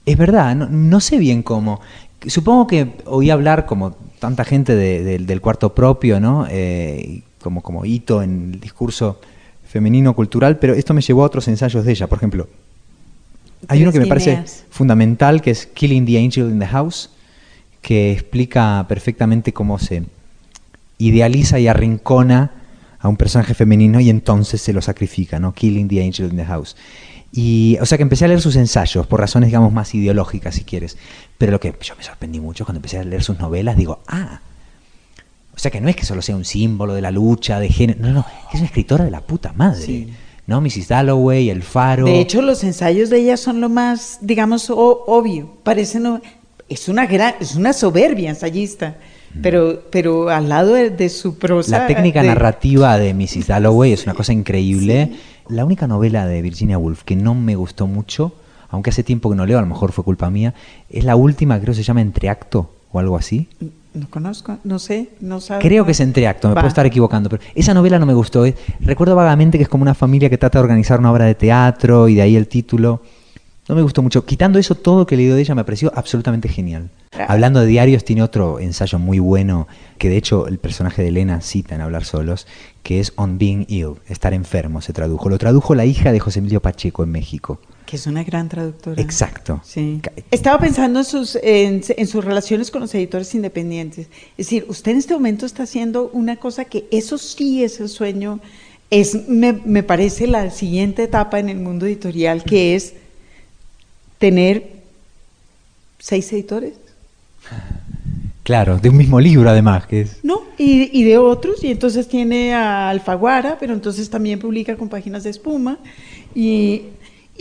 Es verdad, no, no sé bien cómo. Supongo que oí hablar como tanta gente de- de- del cuarto propio, ¿no? Eh, como, como hito en el discurso femenino cultural, pero esto me llevó a otros ensayos de ella. Por ejemplo, hay uno que me parece fundamental, que es Killing the Angel in the House, que explica perfectamente cómo se idealiza y arrincona a un personaje femenino y entonces se lo sacrifica, ¿no? Killing the Angel in the House. Y, o sea que empecé a leer sus ensayos por razones, digamos, más ideológicas, si quieres. Pero lo que yo me sorprendí mucho cuando empecé a leer sus novelas, digo, ah, sea que no es que solo sea un símbolo de la lucha, de género, no, no, es una escritora de la puta madre. Sí. ¿No? Mrs. Dalloway, El Faro. De hecho, los ensayos de ella son lo más, digamos, o- obvio. Parece no, es una gran, es una soberbia ensayista, pero, pero al lado de, de su prosa. La técnica de- narrativa de Mrs. Dalloway es una cosa increíble. La única novela de Virginia Woolf que no me gustó mucho, aunque hace tiempo que no leo, a lo mejor fue culpa mía, es la última, creo que se llama Entreacto o algo así. No conozco, no sé, no sabe. Creo que es Entreacto, me Va. puedo estar equivocando, pero esa novela no me gustó. eh. Recuerdo vagamente que es como una familia que trata de organizar una obra de teatro y de ahí el título. No me gustó mucho. Quitando eso, todo que he leído de ella me pareció absolutamente genial. Ah. Hablando de diarios, tiene otro ensayo muy bueno que de hecho el personaje de Elena cita en Hablar Solos, que es On Being Ill, estar enfermo, se tradujo. Lo tradujo la hija de José Emilio Pacheco en México. Que es una gran traductora. Exacto. Sí. Estaba pensando en sus, en, en sus relaciones con los editores independientes. Es decir, usted en este momento está haciendo una cosa que eso sí es el sueño, es, me, me parece la siguiente etapa en el mundo editorial, que es tener seis editores. Claro, de un mismo libro además, que es... ¿no? Y, y de otros, y entonces tiene a Alfaguara, pero entonces también publica con páginas de espuma, y,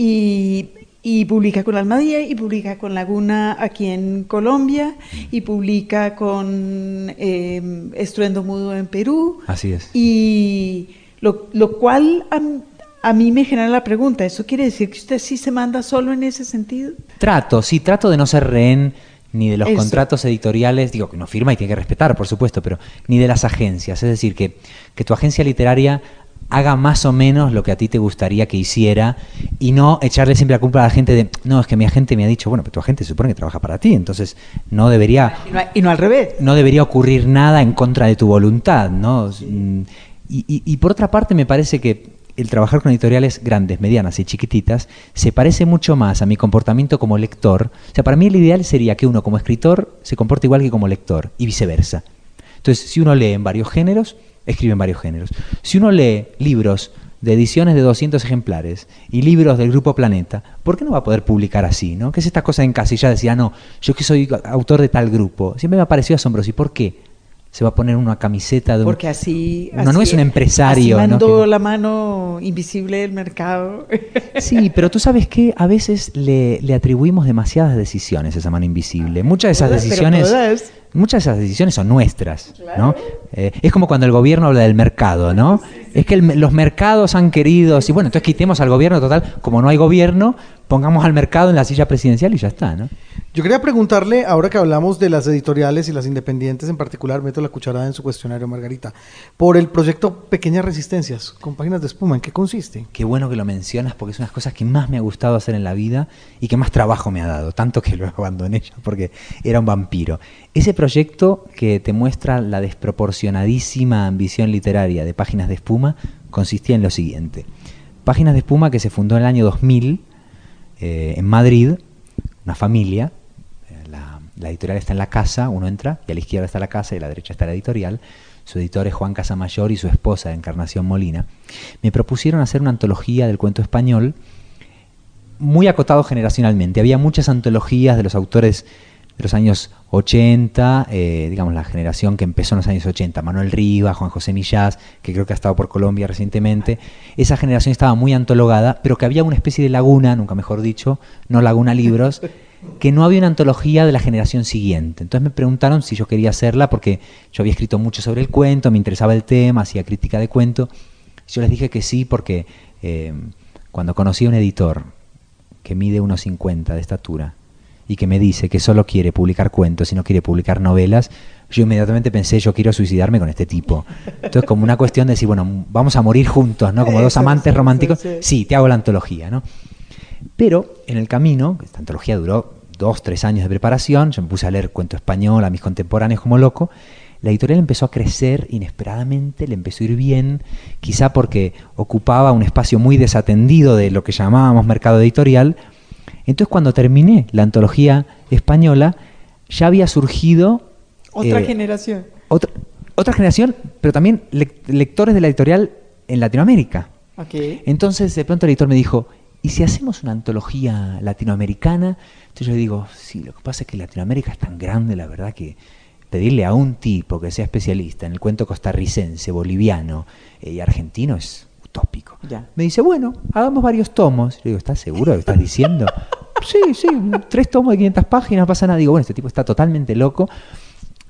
y, y publica con Almadía, y publica con Laguna aquí en Colombia, y publica con eh, Estruendo Mudo en Perú, Así es. y lo, lo cual a, a mí me genera la pregunta, ¿eso quiere decir que usted sí se manda solo en ese sentido? Trato, sí, trato de no ser rehén ni de los Eso. contratos editoriales, digo que uno firma y tiene que respetar, por supuesto, pero ni de las agencias. Es decir, que, que tu agencia literaria haga más o menos lo que a ti te gustaría que hiciera y no echarle siempre la culpa a la gente de, no, es que mi agente me ha dicho, bueno, pero tu agente se supone que trabaja para ti, entonces no debería Y no, y no al revés. no debería ocurrir nada en contra de tu voluntad, ¿no? Y, y- y por otra parte, me parece que el trabajar con editoriales grandes, medianas y chiquititas se parece mucho más a mi comportamiento como lector. O sea, para mí el ideal sería que uno como escritor se comporte igual que como lector y viceversa. Entonces, si uno lee en varios géneros, escribe en varios géneros. Si uno lee libros de ediciones de 200 ejemplares y libros del Grupo Planeta, ¿por qué no va a poder publicar así? ¿no? ¿Qué es esta cosa en casilla? Decía, no, yo que soy autor de tal grupo. Siempre me ha parecido asombroso. ¿Y por qué? Se va a poner una camiseta de un... Porque así... No, no es un empresario, así ¿no? mandó Que- la mano invisible del mercado. Sí, pero tú sabes que a veces le, le atribuimos demasiadas decisiones a esa mano invisible. Muchas de esas pero decisiones, todas. Muchas de esas decisiones son nuestras, ¿no? Eh, es como cuando el gobierno habla del mercado, ¿no? Es que el- los mercados han querido, y bueno, entonces quitemos al gobierno total, como no hay gobierno, pongamos al mercado en la silla presidencial y ya está, ¿no? Yo quería preguntarle, ahora que hablamos de las editoriales y las independientes en particular, meto la cucharada en su cuestionario, Margarita, por el proyecto Pequeñas Resistencias, con páginas de espuma, ¿en qué consiste? Qué bueno que lo mencionas porque es una de las cosas que más me ha gustado hacer en la vida y que más trabajo me ha dado, tanto que lo abandoné ya porque era un vampiro. Ese proyecto que te muestra la desproporcionadísima ambición literaria de Páginas de Espuma consistía en lo siguiente. Páginas de Espuma que se fundó en el año 2000 eh, en Madrid, una familia, eh, la, la editorial está en la casa, uno entra y a la izquierda está la casa y a la derecha está la editorial. Su editor es Juan Casamayor y su esposa Encarnación Molina. Me propusieron hacer una antología del cuento español muy acotado generacionalmente. Había muchas antologías de los autores de los años 80, eh, digamos la generación que empezó en los años 80, Manuel Rivas, Juan José Millás, que creo que ha estado por Colombia recientemente, esa generación estaba muy antologada, pero que había una especie de laguna, nunca mejor dicho, no laguna libros, que no había una antología de la generación siguiente. Entonces me preguntaron si yo quería hacerla porque yo había escrito mucho sobre el cuento, me interesaba el tema, hacía crítica de cuento. Yo les dije que sí porque eh, cuando conocí a un editor que mide unos 50 de estatura, y que me dice que solo quiere publicar cuentos y no quiere publicar novelas, yo inmediatamente pensé, yo quiero suicidarme con este tipo. Entonces, como una cuestión de decir, bueno, vamos a morir juntos, ¿no? Como dos amantes románticos. Sí, te hago la antología, ¿no? Pero en el camino, esta antología duró dos, tres años de preparación, yo me puse a leer cuento español a mis contemporáneos como loco, la editorial empezó a crecer inesperadamente, le empezó a ir bien, quizá porque ocupaba un espacio muy desatendido de lo que llamábamos mercado editorial, entonces cuando terminé la antología española, ya había surgido... Otra eh, generación. Otra, otra generación, pero también lectores de la editorial en Latinoamérica. Entonces de pronto el editor me dijo, ¿y si hacemos una antología latinoamericana? Entonces yo le digo, sí, lo que pasa es que Latinoamérica es tan grande, la verdad que pedirle a un tipo que sea especialista en el cuento costarricense, boliviano eh, y argentino es utópico. Me dice, bueno, hagamos varios tomos. Le digo, ¿estás seguro de lo que estás diciendo? sí, sí, tres tomos de 500 páginas, pasa nada. Digo, bueno, este tipo está totalmente loco.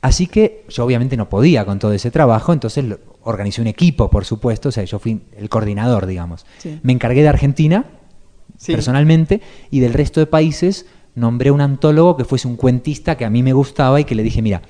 Así que yo obviamente no podía con todo ese trabajo, entonces organizé un equipo, por supuesto, o sea, yo fui el coordinador, digamos. Me encargué de Argentina, personalmente, y del resto de países nombré un antólogo que fuese un cuentista que a mí me gustaba y que le dije, mira,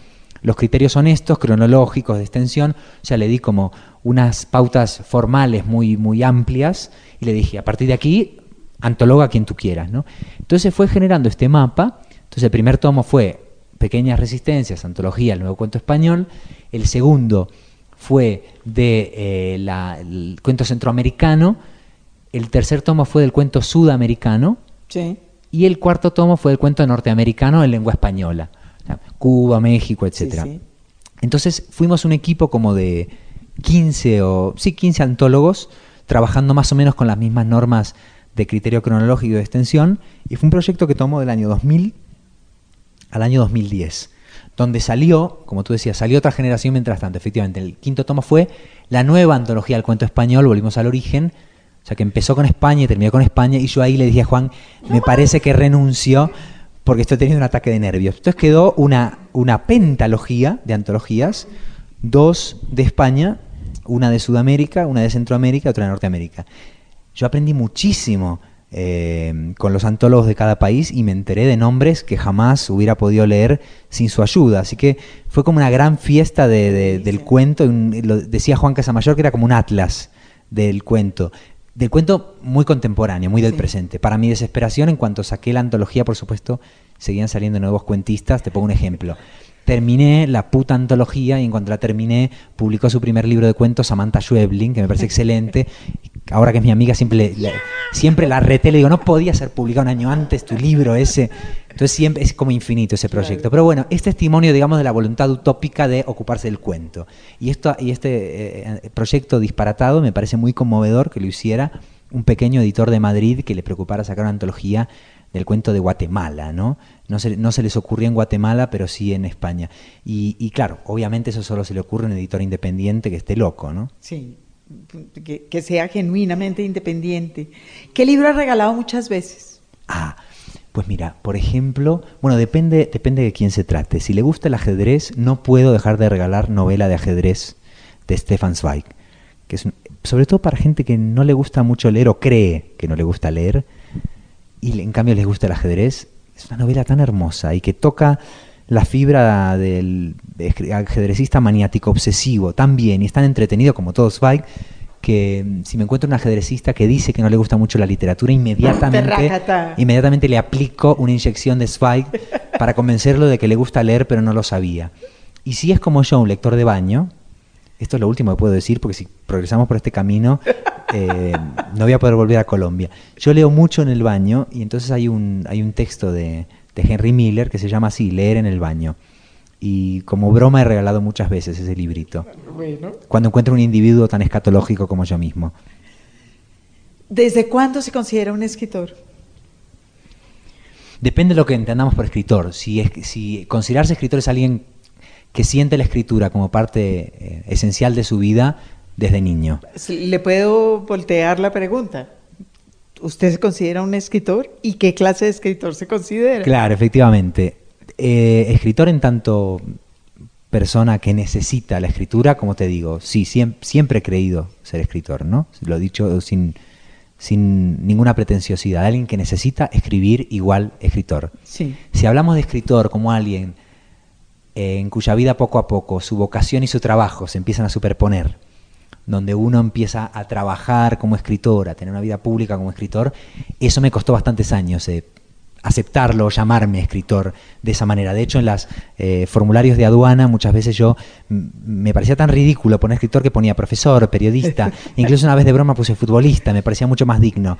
los criterios son estos, cronológicos, de extensión, sea, le di como unas pautas formales muy, muy amplias y le dije, a partir de aquí antologa a quien tú quieras. ¿no? Entonces fue generando este mapa. Entonces el primer tomo fue Pequeñas Resistencias, Antología, el Nuevo Cuento Español. El segundo fue de eh, cuento centroamericano. El tercer tomo fue del cuento sudamericano. Y el cuarto tomo fue del cuento norteamericano en lengua española. Cuba, México, etc. Entonces fuimos un equipo como de 15 o sí, 15 antólogos trabajando más o menos con las mismas normas de criterio cronológico de extensión, y fue un proyecto que tomó del año 2000 al año 2010, donde salió, como tú decías, salió otra generación mientras tanto, efectivamente, el quinto tomo fue la nueva antología del cuento español, volvimos al origen, o sea que empezó con España y terminó con España, y yo ahí le dije a Juan, me parece que renunció porque estoy teniendo un ataque de nervios. Entonces quedó una, una pentalogía de antologías, dos de España, una de Sudamérica, una de Centroamérica, otra de Norteamérica. Yo aprendí muchísimo eh, con los antólogos de cada país y me enteré de nombres que jamás hubiera podido leer sin su ayuda. Así que fue como una gran fiesta del cuento. lo decía Juan Casamayor que era como un atlas del cuento. Del cuento muy contemporáneo, muy del presente. Para mi desesperación, en cuanto saqué la antología, por supuesto, seguían saliendo nuevos cuentistas. Te pongo un ejemplo terminé la puta antología y en cuanto la terminé publicó su primer libro de cuentos Samantha Schweblin, que me parece excelente. Ahora que es mi amiga siempre, siempre la reté, le digo, no podía ser publicado un año antes tu libro ese. Entonces siempre es como infinito ese proyecto. Pero bueno, es testimonio, digamos, de la voluntad utópica de ocuparse del cuento. Y, esto, y este eh, proyecto disparatado me parece muy conmovedor que lo hiciera un pequeño editor de Madrid que le preocupara sacar una antología del cuento de Guatemala, ¿no? No se, no se les ocurrió en Guatemala, pero sí en España. Y, claro, obviamente eso solo se le ocurre a un editor independiente que esté loco, ¿no? Sí, que, sea genuinamente independiente. ¿Qué libro has regalado muchas veces? Ah, pues mira, por ejemplo, bueno, depende, depende de quién se trate. Si le gusta el ajedrez, no puedo dejar de regalar novela de ajedrez de Stefan Zweig, que es sobre todo para gente que no le gusta mucho leer o cree que no le gusta leer, y en cambio les gusta el ajedrez, es una novela tan hermosa y que toca la fibra del ajedrecista maniático obsesivo tan bien y es tan entretenido como todo Zweig que mm, si me encuentro un ajedrecista que dice que no le gusta mucho la literatura, inmediatamente, inmediatamente le aplico una inyección de Zweig para convencerlo de que le gusta leer pero no lo sabía. Y si es como yo, un lector de baño, esto es lo último que puedo decir porque si progresamos por este camino eh, no voy a poder volver a Colombia. Yo leo mucho en el baño y entonces hay un, hay un texto de, Henry Miller que se llama así, Leer en el baño. Y como broma he regalado muchas veces ese librito. Cuando encuentro un individuo tan escatológico como yo mismo. ¿Desde cuándo se considera un escritor? Depende de lo que entendamos por escritor. Si, es, si considerarse escritor es alguien que siente la escritura como parte eh, esencial de su vida desde niño. Le puedo voltear la pregunta. ¿Usted se considera un escritor? ¿Y qué clase de escritor se considera? Claro, efectivamente. Eh, escritor en tanto persona que necesita la escritura, como te digo, sí, siempre, he creído ser escritor, ¿no? Lo he dicho sin, sin ninguna pretenciosidad. Alguien que necesita escribir igual escritor. Sí. Si hablamos de escritor como alguien eh, en cuya vida poco a poco su vocación y su trabajo se empiezan a superponer, donde uno empieza a trabajar como escritor, a tener una vida pública como escritor, eso me costó bastantes años. Eh, aceptarlo, llamarme escritor de esa manera. De hecho, en los eh, formularios de aduana muchas veces yo me parecía tan ridículo poner escritor que ponía profesor, periodista, incluso una vez de broma puse futbolista, me parecía mucho más digno.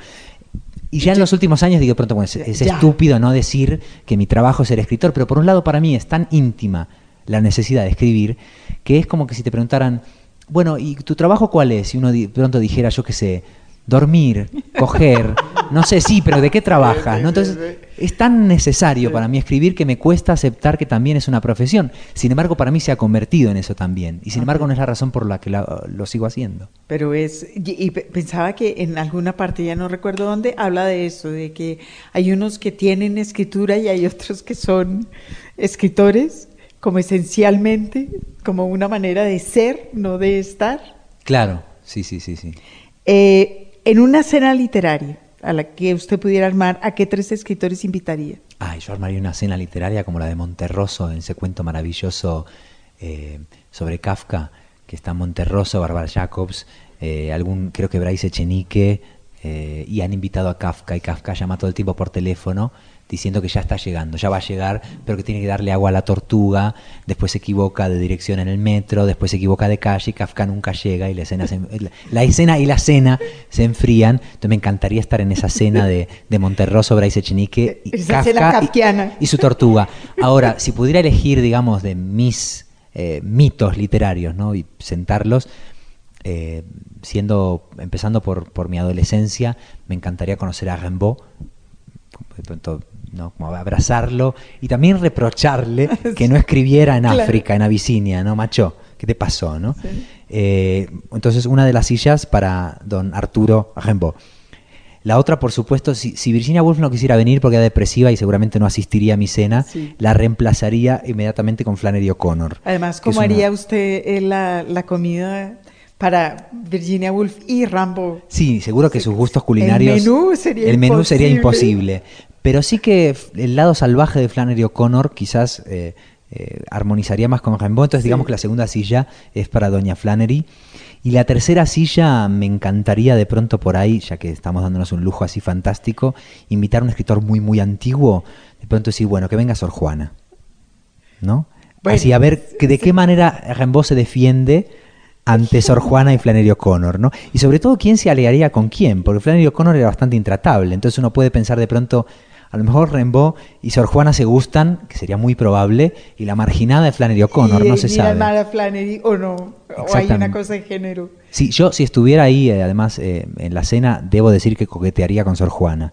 Y ya en los últimos años digo pronto, bueno, es, es estúpido no decir que mi trabajo es ser escritor, pero por un lado para mí es tan íntima la necesidad de escribir que es como que si te preguntaran, bueno, ¿y tu trabajo cuál es? Y uno pronto dijera, yo qué sé, dormir, coger, no sé, sí, pero ¿de qué trabajas? ¿no? Entonces, es tan necesario para mí escribir que me cuesta aceptar que también es una profesión. Sin embargo, para mí se ha convertido en eso también. Y sin embargo, no es la razón por la que lo sigo haciendo. Pero es, y, pensaba que en alguna parte, ya no recuerdo dónde, habla de eso, de que hay unos que tienen escritura y hay otros que son escritores, como esencialmente, como una manera de ser, no de estar. Claro, sí, sí, sí, sí. Eh, en una cena literaria a la que usted pudiera armar, ¿a qué tres escritores invitaría? Ay, yo armaría una cena literaria como la de Monterroso, en ese cuento maravilloso eh, sobre Kafka, que está Monterroso, Barbara Jacobs, eh, algún, creo que Bryce Echenique, eh, y han invitado a Kafka, y Kafka llama todo el tiempo por teléfono diciendo que ya está llegando, ya va a llegar, pero que tiene que darle agua a la tortuga, después se equivoca de dirección en el metro, después se equivoca de calle y Kafka nunca llega y la escena, la escena y la cena se enfrían. Entonces me encantaría estar en esa cena de, de Monterroso, Bryce Echenique y, Kafka y, su tortuga. Ahora, si pudiera elegir, digamos, de mis eh, mitos literarios ¿no? y sentarlos, eh, siendo empezando por, por mi adolescencia, me encantaría conocer a Rimbaud. ¿No? Como abrazarlo y también reprocharle que no escribiera en África, en Abisinia, ¿no? Macho, ¿qué te pasó, no? Eh, entonces, una de las sillas para don Arturo Rimbaud. La otra, por supuesto, si, Virginia Woolf no quisiera venir porque era depresiva y seguramente no asistiría a mi cena, la reemplazaría inmediatamente con Flannery O'Connor. Además, ¿cómo haría usted eh, la, la comida para Virginia Woolf y Rambo. Sí, seguro que sus gustos culinarios. El menú sería El menú sería imposible. Pero sí que el lado salvaje de Flannery O'Connor quizás eh, eh, armonizaría más con Rimbaud. Entonces, digamos que la segunda silla es para Doña Flannery. Y la tercera silla me encantaría de pronto por ahí, ya que estamos dándonos un lujo así fantástico, invitar a un escritor muy, muy antiguo. De pronto decir, bueno, que venga Sor Juana. ¿No? así a ver que de qué manera Rimbaud se defiende ante Sor Juana y Flannery O'Connor, ¿no? Y sobre todo, ¿quién se aliaría con quién? Porque Flannery O'Connor era bastante intratable, entonces uno puede pensar de pronto, a lo mejor Rimbaud y Sor Juana se gustan, que sería muy probable, y la marginada de Flannery O'Connor, no se sabe. la Flannery o no, o hay una cosa de género. Sí, yo si estuviera ahí, eh, además, eh, en la cena, debo decir que coquetearía con Sor Juana.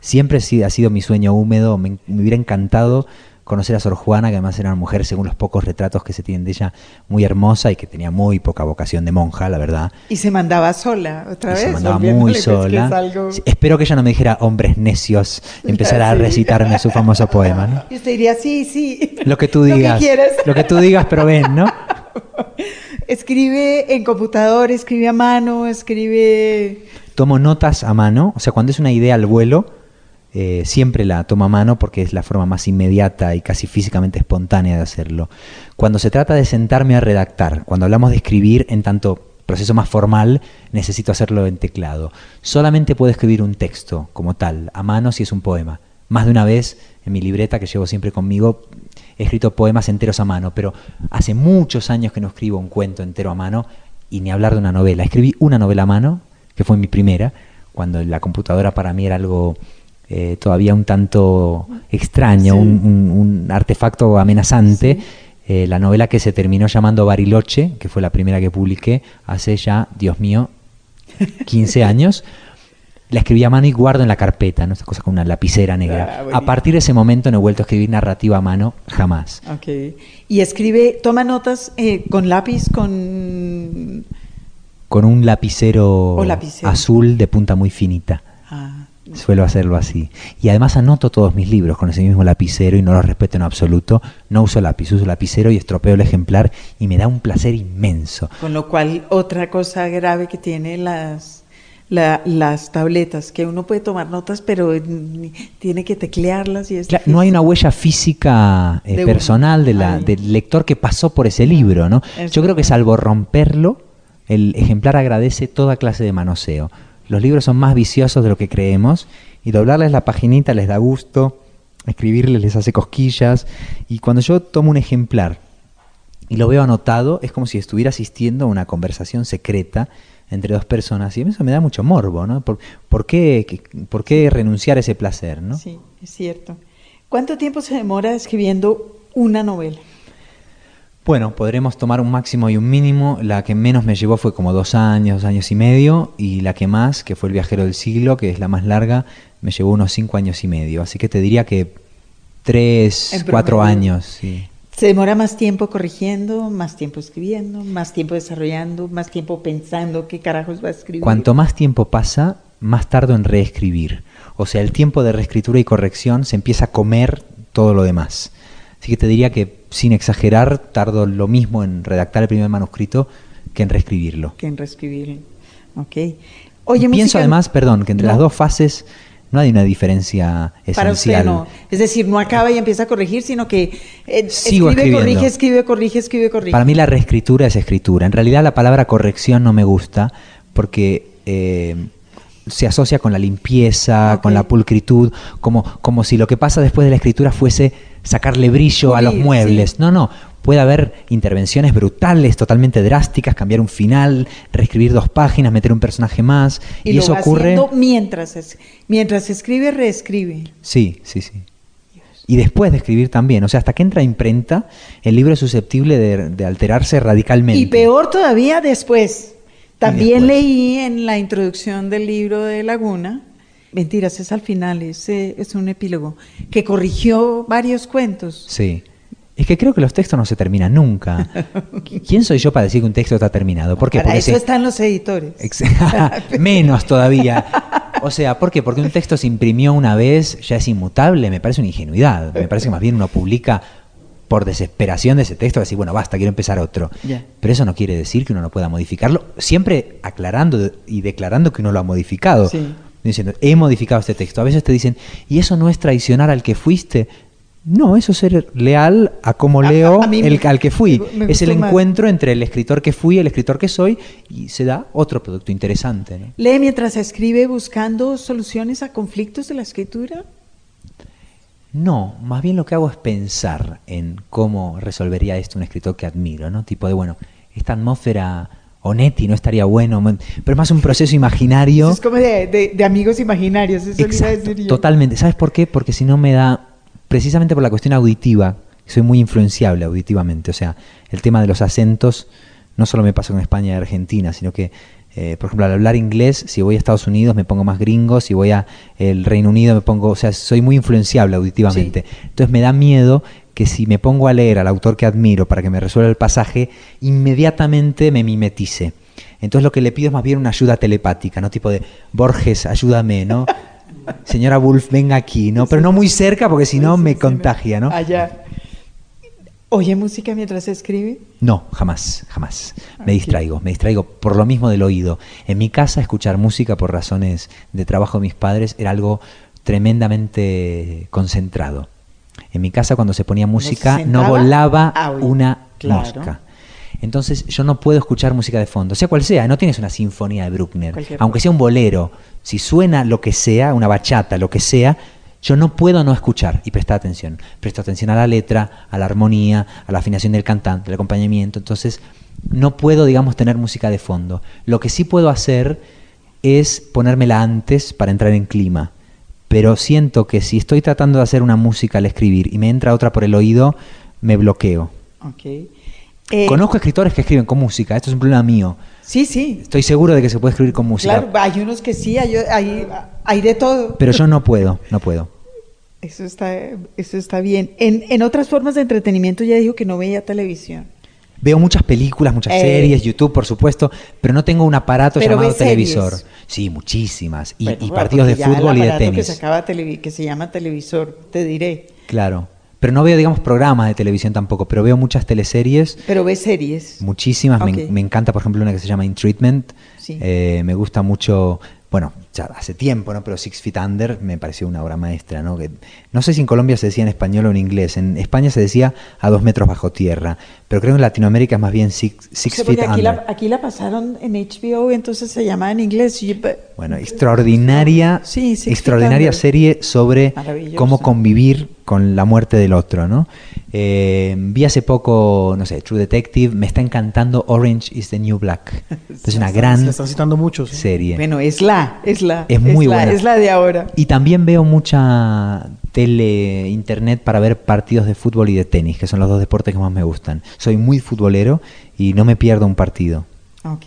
Siempre ha sido mi sueño húmedo, me, me hubiera encantado conocer a Sor Juana, que además era una mujer, según los pocos retratos que se tienen de ella, muy hermosa y que tenía muy poca vocación de monja, la verdad. Y se mandaba sola, otra vez. Se mandaba muy sola. Espero que ella no me dijera hombres necios y empezara a recitarme su famoso poema. ¿no? Y usted diría, sí, sí. Lo que tú digas. Lo que, lo que tú digas, pero ven, ¿no? escribe en computador, escribe a mano, escribe... Tomo notas a mano, o sea, cuando es una idea al vuelo, eh, siempre la tomo a mano porque es la forma más inmediata y casi físicamente espontánea de hacerlo. Cuando se trata de sentarme a redactar, cuando hablamos de escribir en tanto proceso más formal, necesito hacerlo en teclado. Solamente puedo escribir un texto como tal, a mano si es un poema. Más de una vez en mi libreta que llevo siempre conmigo he escrito poemas enteros a mano, pero hace muchos años que no escribo un cuento entero a mano y ni hablar de una novela. Escribí una novela a mano, que fue mi primera, cuando la computadora para mí era algo eh, todavía un tanto extraño, un, artefacto amenazante. Eh, la novela que se terminó llamando Bariloche, que fue la primera que publiqué hace ya, Dios mío, 15 años. la escribí a mano y guardo en la carpeta, ¿no? Esa cosa con una lapicera negra. Ah, a partir de ese momento no he vuelto a escribir narrativa a mano jamás. Y escribe, toma notas eh, con lápiz, con... Con un lapicero, lapicero. azul de punta muy finita. Ah, Suelo hacerlo así. Y además anoto todos mis libros con ese mismo lapicero y no los respeto en absoluto. No uso lápiz, uso lapicero y estropeo el ejemplar y me da un placer inmenso. con lo cual, otra cosa grave que tiene las, la- las tabletas, que uno puede tomar notas, pero tiene que teclearlas y es no hay una huella física eh, De personal de la- del lector que pasó por ese libro, ¿no? Yo creo que salvo romperlo, el ejemplar agradece toda clase de manoseo. Los libros son más viciosos de lo que creemos y doblarles la paginita les da gusto, escribirles les hace cosquillas y cuando yo tomo un ejemplar y lo veo anotado, es como si estuviera asistiendo a una conversación secreta entre dos personas y eso me da mucho morbo, ¿no? ¿Por, por qué, por qué renunciar a ese placer, no? Sí, es cierto. ¿Cuánto tiempo se demora escribiendo una novela? Bueno, podremos tomar un máximo y un mínimo. La que menos me llevó fue como dos años, dos años y medio, y la que más, que fue El viajero del siglo, que es la más larga, me llevó unos cinco años y medio. Así que te diría que tres, cuatro años. Sí. ¿Se demora más tiempo corrigiendo, más tiempo escribiendo, más tiempo desarrollando, más tiempo pensando qué carajos va a escribir? Cuanto más tiempo pasa, más tardo en reescribir. O sea, el tiempo de reescritura y corrección se empieza a comer todo lo demás. Así que te diría que, sin exagerar, tardo lo mismo en redactar el primer manuscrito que en reescribirlo. que en reescribirlo. Ok. Oye, pienso además, perdón, que entre No, las dos fases no hay una diferencia Para usted esencial. no. Es decir, no acaba y empieza a corregir, sino que eh, Sigo escribe, corrige, escribe, corrige, escribe, corrige. Para mí la reescritura es escritura. En realidad la palabra corrección no me gusta porque eh, se asocia con la limpieza, con la pulcritud, como, como si lo que pasa después de la escritura fuese sacarle brillo a los muebles. sí. No, no. Puede haber intervenciones brutales, totalmente drásticas, cambiar un final, reescribir dos páginas, meter un personaje más. Y, lo eso va ocurre. mientras, es- mientras escribe, reescribe. Sí, sí, sí. Y después de escribir también. O sea, hasta que entra imprenta, el libro es susceptible de, de alterarse radicalmente. Y peor todavía después. También leí en la introducción del libro de Laguna, mentiras, es al final, es, es un epílogo, que corrigió varios cuentos. Sí. Es que creo que los textos no se terminan nunca. ¿Quién soy yo para decir que un texto está terminado? ¿Por qué? Para Porque eso se- están los editores. Menos todavía. O sea, ¿por qué? Porque un texto se imprimió una vez, ya es inmutable, me parece una ingenuidad. Me parece que más bien uno publica por desesperación de ese texto, decir, bueno, basta, quiero empezar otro. Pero eso no quiere decir que uno no pueda modificarlo, siempre aclarando y declarando que uno lo ha modificado. Sí. Diciendo, he modificado este texto. A veces te dicen, ¿y eso no es traicionar al que fuiste? No, eso es ser leal a cómo A- leo a mí el, al que fui. me es el encuentro entre el escritor que fui y el escritor que soy y se da otro producto interesante. ¿no? Lee mientras escribe buscando soluciones a conflictos de la escritura. No, más bien lo que hago es pensar en cómo resolvería esto un escritor que admiro, ¿no? Tipo de, bueno, esta atmósfera Onetti no estaría bueno, pero es más un proceso imaginario. Es como de, de- de amigos imaginarios, eso Exacto, decir yo. totalmente. ¿Sabes por qué? Porque si no me da, precisamente por la cuestión auditiva, soy muy influenciable auditivamente. O sea, el tema de los acentos no solo me pasa con España y Argentina, sino que, eh, por ejemplo, al hablar inglés, si voy a Estados Unidos me pongo más gringo, si voy a el Reino Unido me pongo, o sea, soy muy influenciable auditivamente. Entonces me da miedo que si me pongo a leer al autor que admiro para que me resuelva el pasaje, inmediatamente me mimetice. Entonces lo que le pido es más bien una ayuda telepática, ¿no? Tipo de, Borges, ayúdame, ¿no? Señora Wolf, venga aquí, ¿no? Pero no muy cerca porque si no me contagia, ¿no? Allá. ¿Oye música mientras escribe? No, jamás, jamás. Me distraigo, me distraigo por lo mismo del oído. En mi casa escuchar música por razones de trabajo de mis padres era algo tremendamente concentrado. En mi casa cuando se ponía música no, volaba una Claro. mosca. Entonces yo no puedo escuchar música de fondo, sea cual sea, no tienes una sinfonía de Bruckner, Cualquier aunque sea un bolero, si suena lo que sea, una bachata, lo que sea, yo no puedo no escuchar y prestar atención. Presto atención a la letra, a la armonía, a la afinación del cantante, al acompañamiento. Entonces, no puedo, digamos, tener música de fondo. Lo que sí puedo hacer es ponérmela antes para entrar en clima. Pero siento que si estoy tratando de hacer una música al escribir y me entra otra por el oído, me bloqueo. Ok. Eh, Conozco escritores que escriben con música, esto es un problema mío. Sí, sí. Estoy seguro de que se puede escribir con música, Claro, hay unos que sí, hay, hay, hay de todo. pero yo no puedo, no puedo. Eso está, eso está bien. En, en otras formas de entretenimiento ya dijo que no veía televisión. Veo muchas películas, muchas Eh. series, YouTube, por supuesto, pero no tengo un aparato llamado ves series. televisor. Sí, muchísimas. Y, Bueno, y partidos de fútbol y de aparato Que, tenis. se acaba que se llama televisor, te diré. Claro. Pero no veo, digamos, programas de televisión tampoco, pero veo muchas teleseries, Pero ves series. muchísimas. Me, me encanta, por ejemplo, una que se llama In Treatment. Sí. Eh, me gusta mucho, bueno, ya hace tiempo, ¿no? Pero Six Feet Under me pareció una obra maestra, ¿no? Que, no sé si en Colombia se decía en español o en inglés. En España se decía a dos metros bajo tierra, pero creo que en Latinoamérica es más bien Six, six Sí, porque Feet aquí Under. la, aquí la pasaron en HBO, entonces se llama en inglés. y- Bueno, extraordinaria, Sí, extraordinaria serie sobre cómo convivir con la muerte del otro, ¿no? Eh, vi hace poco, no sé, True Detective, me está encantando Orange is the New Black. Es una Se gran la están citando mucho. sí. serie. Bueno, es la, es la. Es muy la, buena. Es la de ahora. Y también veo mucha tele, internet para ver partidos de fútbol y de tenis, que son los dos deportes que más me gustan. Soy muy futbolero y no me pierdo un partido. Ok.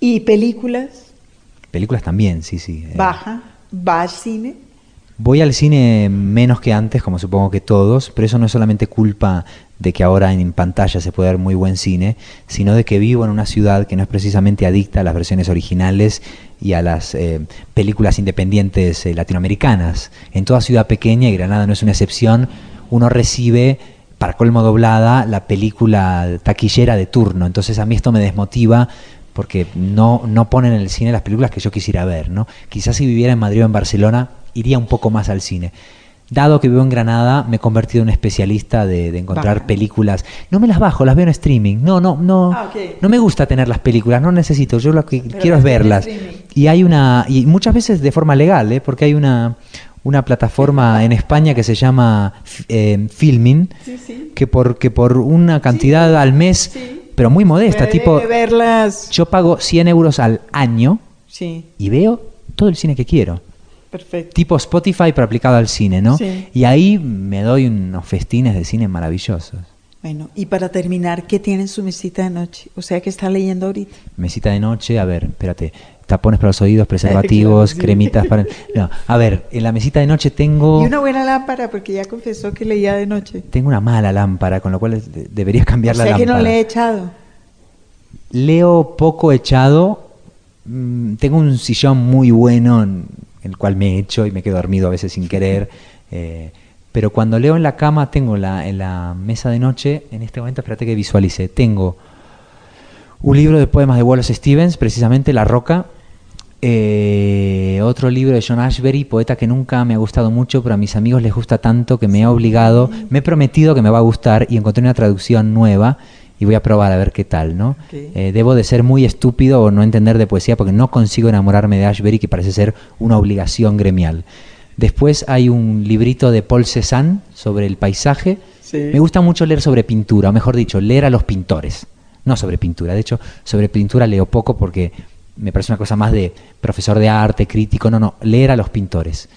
¿Y películas? Películas también, sí, sí. eh. ¿Baja? ¿Va al cine? Voy al cine menos que antes, como supongo que todos, pero eso no es solamente culpa de que ahora en pantalla se puede ver muy buen cine, sino de que vivo en una ciudad que no es precisamente adicta a las versiones originales y a las eh, películas independientes eh, latinoamericanas. En toda ciudad pequeña, y Granada no es una excepción, uno recibe, para colmo doblada, la película taquillera de turno. Entonces a mí esto me desmotiva porque no, no ponen en el cine las películas que yo quisiera ver, ¿no? Quizás si viviera en Madrid o en Barcelona, iría un poco más al cine. Dado que vivo en Granada, me he convertido en un especialista de, de encontrar Baja. películas. No me las bajo, las veo en streaming. No, no, no. Ah. No me gusta tener las películas, no necesito. Yo lo que Pero quiero es verlas. Y hay una, y muchas veces de forma legal, ¿eh? porque hay una, una plataforma en España que se llama eh, Filmin, Sí, sí. que por, que por una cantidad al mes, pero muy modesta, Puede tipo, verlas. yo pago 100 euros al año y veo todo el cine que quiero. Perfecto. Tipo Spotify pero aplicado al cine, ¿no? Sí. Y ahí me doy unos festines de cine maravillosos. Bueno, y para terminar, ¿qué tiene en su mesita de noche? O sea, que está leyendo ahorita? Mesita de noche, a ver, espérate, tapones para los oídos, preservativos, Claro, sí. cremitas para... No, a ver, en la mesita de noche tengo... Y una buena lámpara, porque ya confesó que leía de noche. Tengo una mala lámpara, con lo cual de- debería cambiar o la sea que lámpara. no le he echado. Leo poco echado. mm, Tengo un sillón muy bueno el cual me echo y me quedo dormido a veces sin querer. eh, pero cuando leo en la cama, tengo la, en la mesa de noche, en este momento, espérate que visualice, tengo un libro de poemas de Wallace Stevens, precisamente La Roca. eh, otro libro de John Ashbery, poeta que nunca me ha gustado mucho, pero a mis amigos les gusta tanto que me ha obligado, me he prometido que me va a gustar y encontré una traducción nueva y voy a probar a ver qué tal, ¿no? Eh, debo de ser muy estúpido o no entender de poesía porque no consigo enamorarme de Ashbery, que parece ser una obligación gremial. Después hay un librito de Paul Cézanne sobre el paisaje. Sí. Me gusta mucho leer sobre pintura, o mejor dicho, leer a los pintores. No sobre pintura. De hecho, sobre pintura leo poco porque me parece una cosa más de profesor de arte, crítico. No, no, leer a los pintores.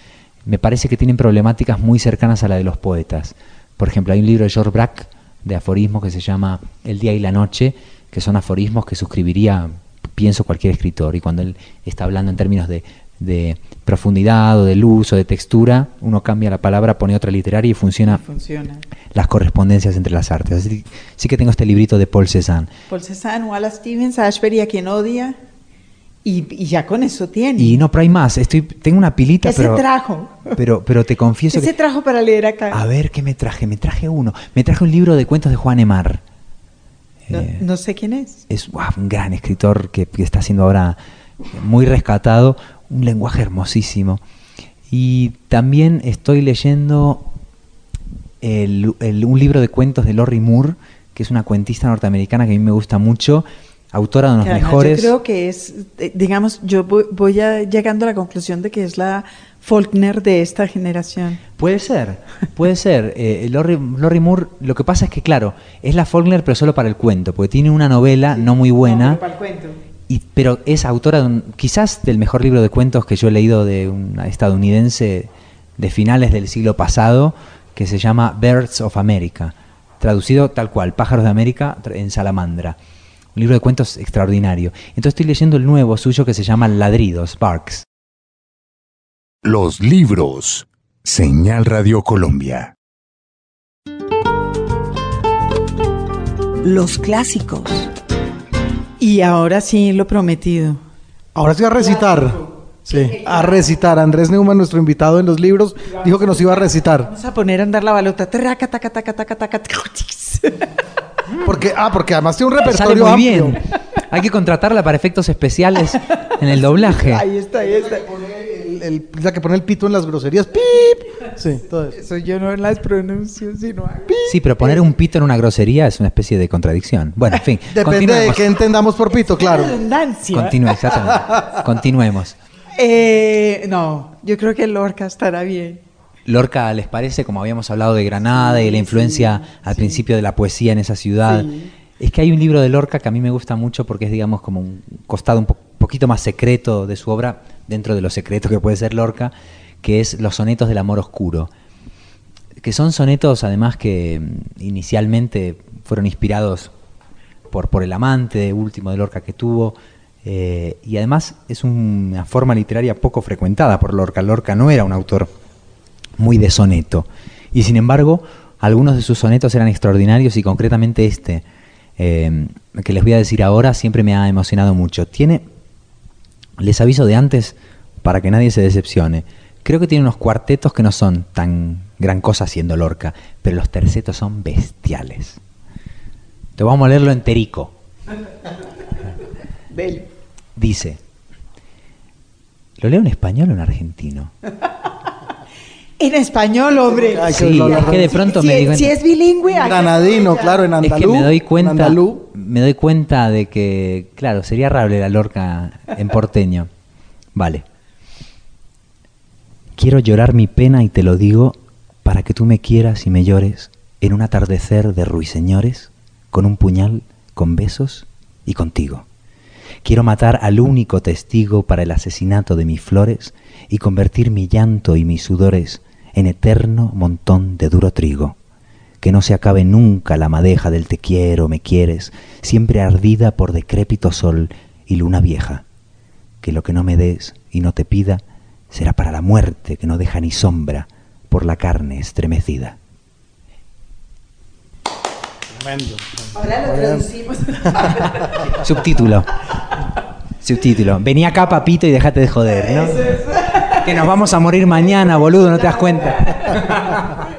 Me parece que tienen problemáticas muy cercanas a la de los poetas. Por ejemplo, hay un libro de George Braque de aforismos que se llama El día y la noche, que son aforismos que suscribiría, pienso, cualquier escritor. Y cuando él está hablando en términos de, de profundidad o de luz o de textura, uno cambia la palabra, pone otra literaria y funciona Funciona. las correspondencias entre las artes. Así sí que tengo este librito de Paul Cézanne. Paul Cézanne, Wallace Stevens, Ashbery, a quien odia. Y, y ya con eso tiene. Y no, pero hay más. Estoy, tengo una pilita, ¿Qué se pero, trajo? pero, pero te confieso ¿Qué se que... trajo para leer acá? A ver, ¿qué me traje? Me traje uno. Me traje un libro de cuentos de Juan Emar. no, Eh, no sé quién es. es un gran escritor que, que está siendo ahora muy rescatado, un lenguaje hermosísimo. Y también estoy leyendo el- el- un libro de cuentos de Lori Moore, que es una cuentista norteamericana que a mí me gusta mucho, autora de Que además mejores... Yo creo que es, eh, digamos, yo voy, voy a- llegando a la conclusión de que es la Faulkner de esta generación. Puede ser, puede ser. Eh, Lori, Lori Moore, lo que pasa es que, claro, es la Faulkner, pero solo para el cuento, porque tiene una novela no muy buena. No, pero para el cuento. Y, pero es autora de un- quizás del mejor libro de cuentos que yo he leído de una estadounidense de finales del siglo pasado, que se llama Birds of America, traducido tal cual, Pájaros de América en Salamandra. Un libro de cuentos extraordinario. Entonces estoy leyendo el nuevo suyo que se llama Ladridos, Barks. Los libros. Señal Radio Colombia. Los clásicos. Y ahora sí, lo prometido. Ahora sí a recitar. Sí, a recitar. Andrés Neumann, nuestro invitado en los libros, dijo que nos iba a recitar. Vamos a poner a andar la balota. Traca, taca, taca, taca, taca, taca. Porque, ah, porque además tiene un Sale repertorio muy amplio. bien. Hay que contratarla para efectos especiales en el doblaje. Ahí está, ahí está. El, el- la que pone el pito en las groserías. ¡Pip! Sí, todo eso. Eso yo no las pronuncio, sino... Sí, pero poner un pito en una grosería es una especie de contradicción. Bueno, en fin. Depende de continuemos. qué entendamos por pito, claro. Redundancia. Continúe, exactamente. Continuemos. Eh, no, yo creo que Lorca estará bien. Lorca, ¿les parece? Como habíamos hablado de Granada y la influencia al principio de la poesía en esa ciudad. Es que hay un libro de Lorca que a mí me gusta mucho porque es, digamos, como un costado un po- poquito más secreto de su obra, dentro de lo secreto que puede ser Lorca, que es Los sonetos del amor oscuro. Que son sonetos, además, que mm, inicialmente fueron inspirados por, por el amante último de Lorca que tuvo. eh, y además es una forma literaria poco frecuentada por Lorca. Lorca no era un autor muy de soneto. Y sin embargo, algunos de sus sonetos eran extraordinarios y concretamente este, eh, que les voy a decir ahora, siempre me ha emocionado mucho. Tiene, les aviso de antes para que nadie se decepcione, creo que tiene unos cuartetos que no son tan gran cosa siendo Lorca, pero los tercetos son bestiales. Te vamos a leerlo enterico. Dice, ¿lo leo en español o en argentino? En español, hombre. Ay, Sí, es que de pronto si, me di si es bilingüe, aquí- Granadino, claro, en andalú. Es que me doy en cuenta, me doy cuenta de que, claro, sería raro la Lorca en porteño. Vale. Quiero llorar mi pena y te lo digo para que tú me quieras y me llores en un atardecer de ruiseñores, con un puñal, con besos y contigo. Quiero matar al único testigo para el asesinato de mis flores y convertir mi llanto y mis sudores en eterno montón de duro trigo. Que no se acabe nunca la madeja del te quiero, me quieres, siempre ardida por decrépito sol y luna vieja. Que lo que no me des y no te pida será para la muerte que no deja ni sombra por la carne estremecida. Ahora lo traducimos. Subtítulo. Subtítulo. Vení acá, papito, y déjate de joder, ¿no? Que nos vamos a morir mañana, boludo, no te das cuenta.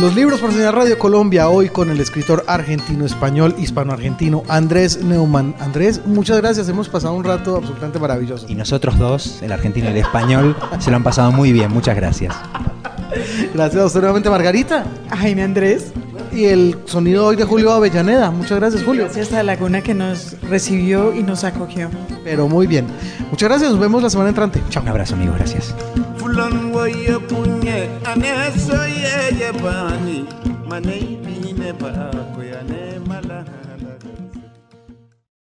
Los libros por Señal Radio Colombia, hoy con el escritor argentino-español, hispano-argentino, Andrés Neumann. Andrés, muchas gracias, hemos pasado un rato absolutamente maravilloso. Y nosotros dos, el argentino y el español, se lo han pasado muy bien. Muchas gracias. Gracias a usted nuevamente, Margarita. A Jaime Andrés. Y el sonido hoy de Julio Avellaneda. Muchas gracias, Julio. Gracias a Laguna que nos recibió y nos acogió. Pero muy bien. Muchas gracias, nos vemos la semana entrante. Chao. Un abrazo, amigos, gracias.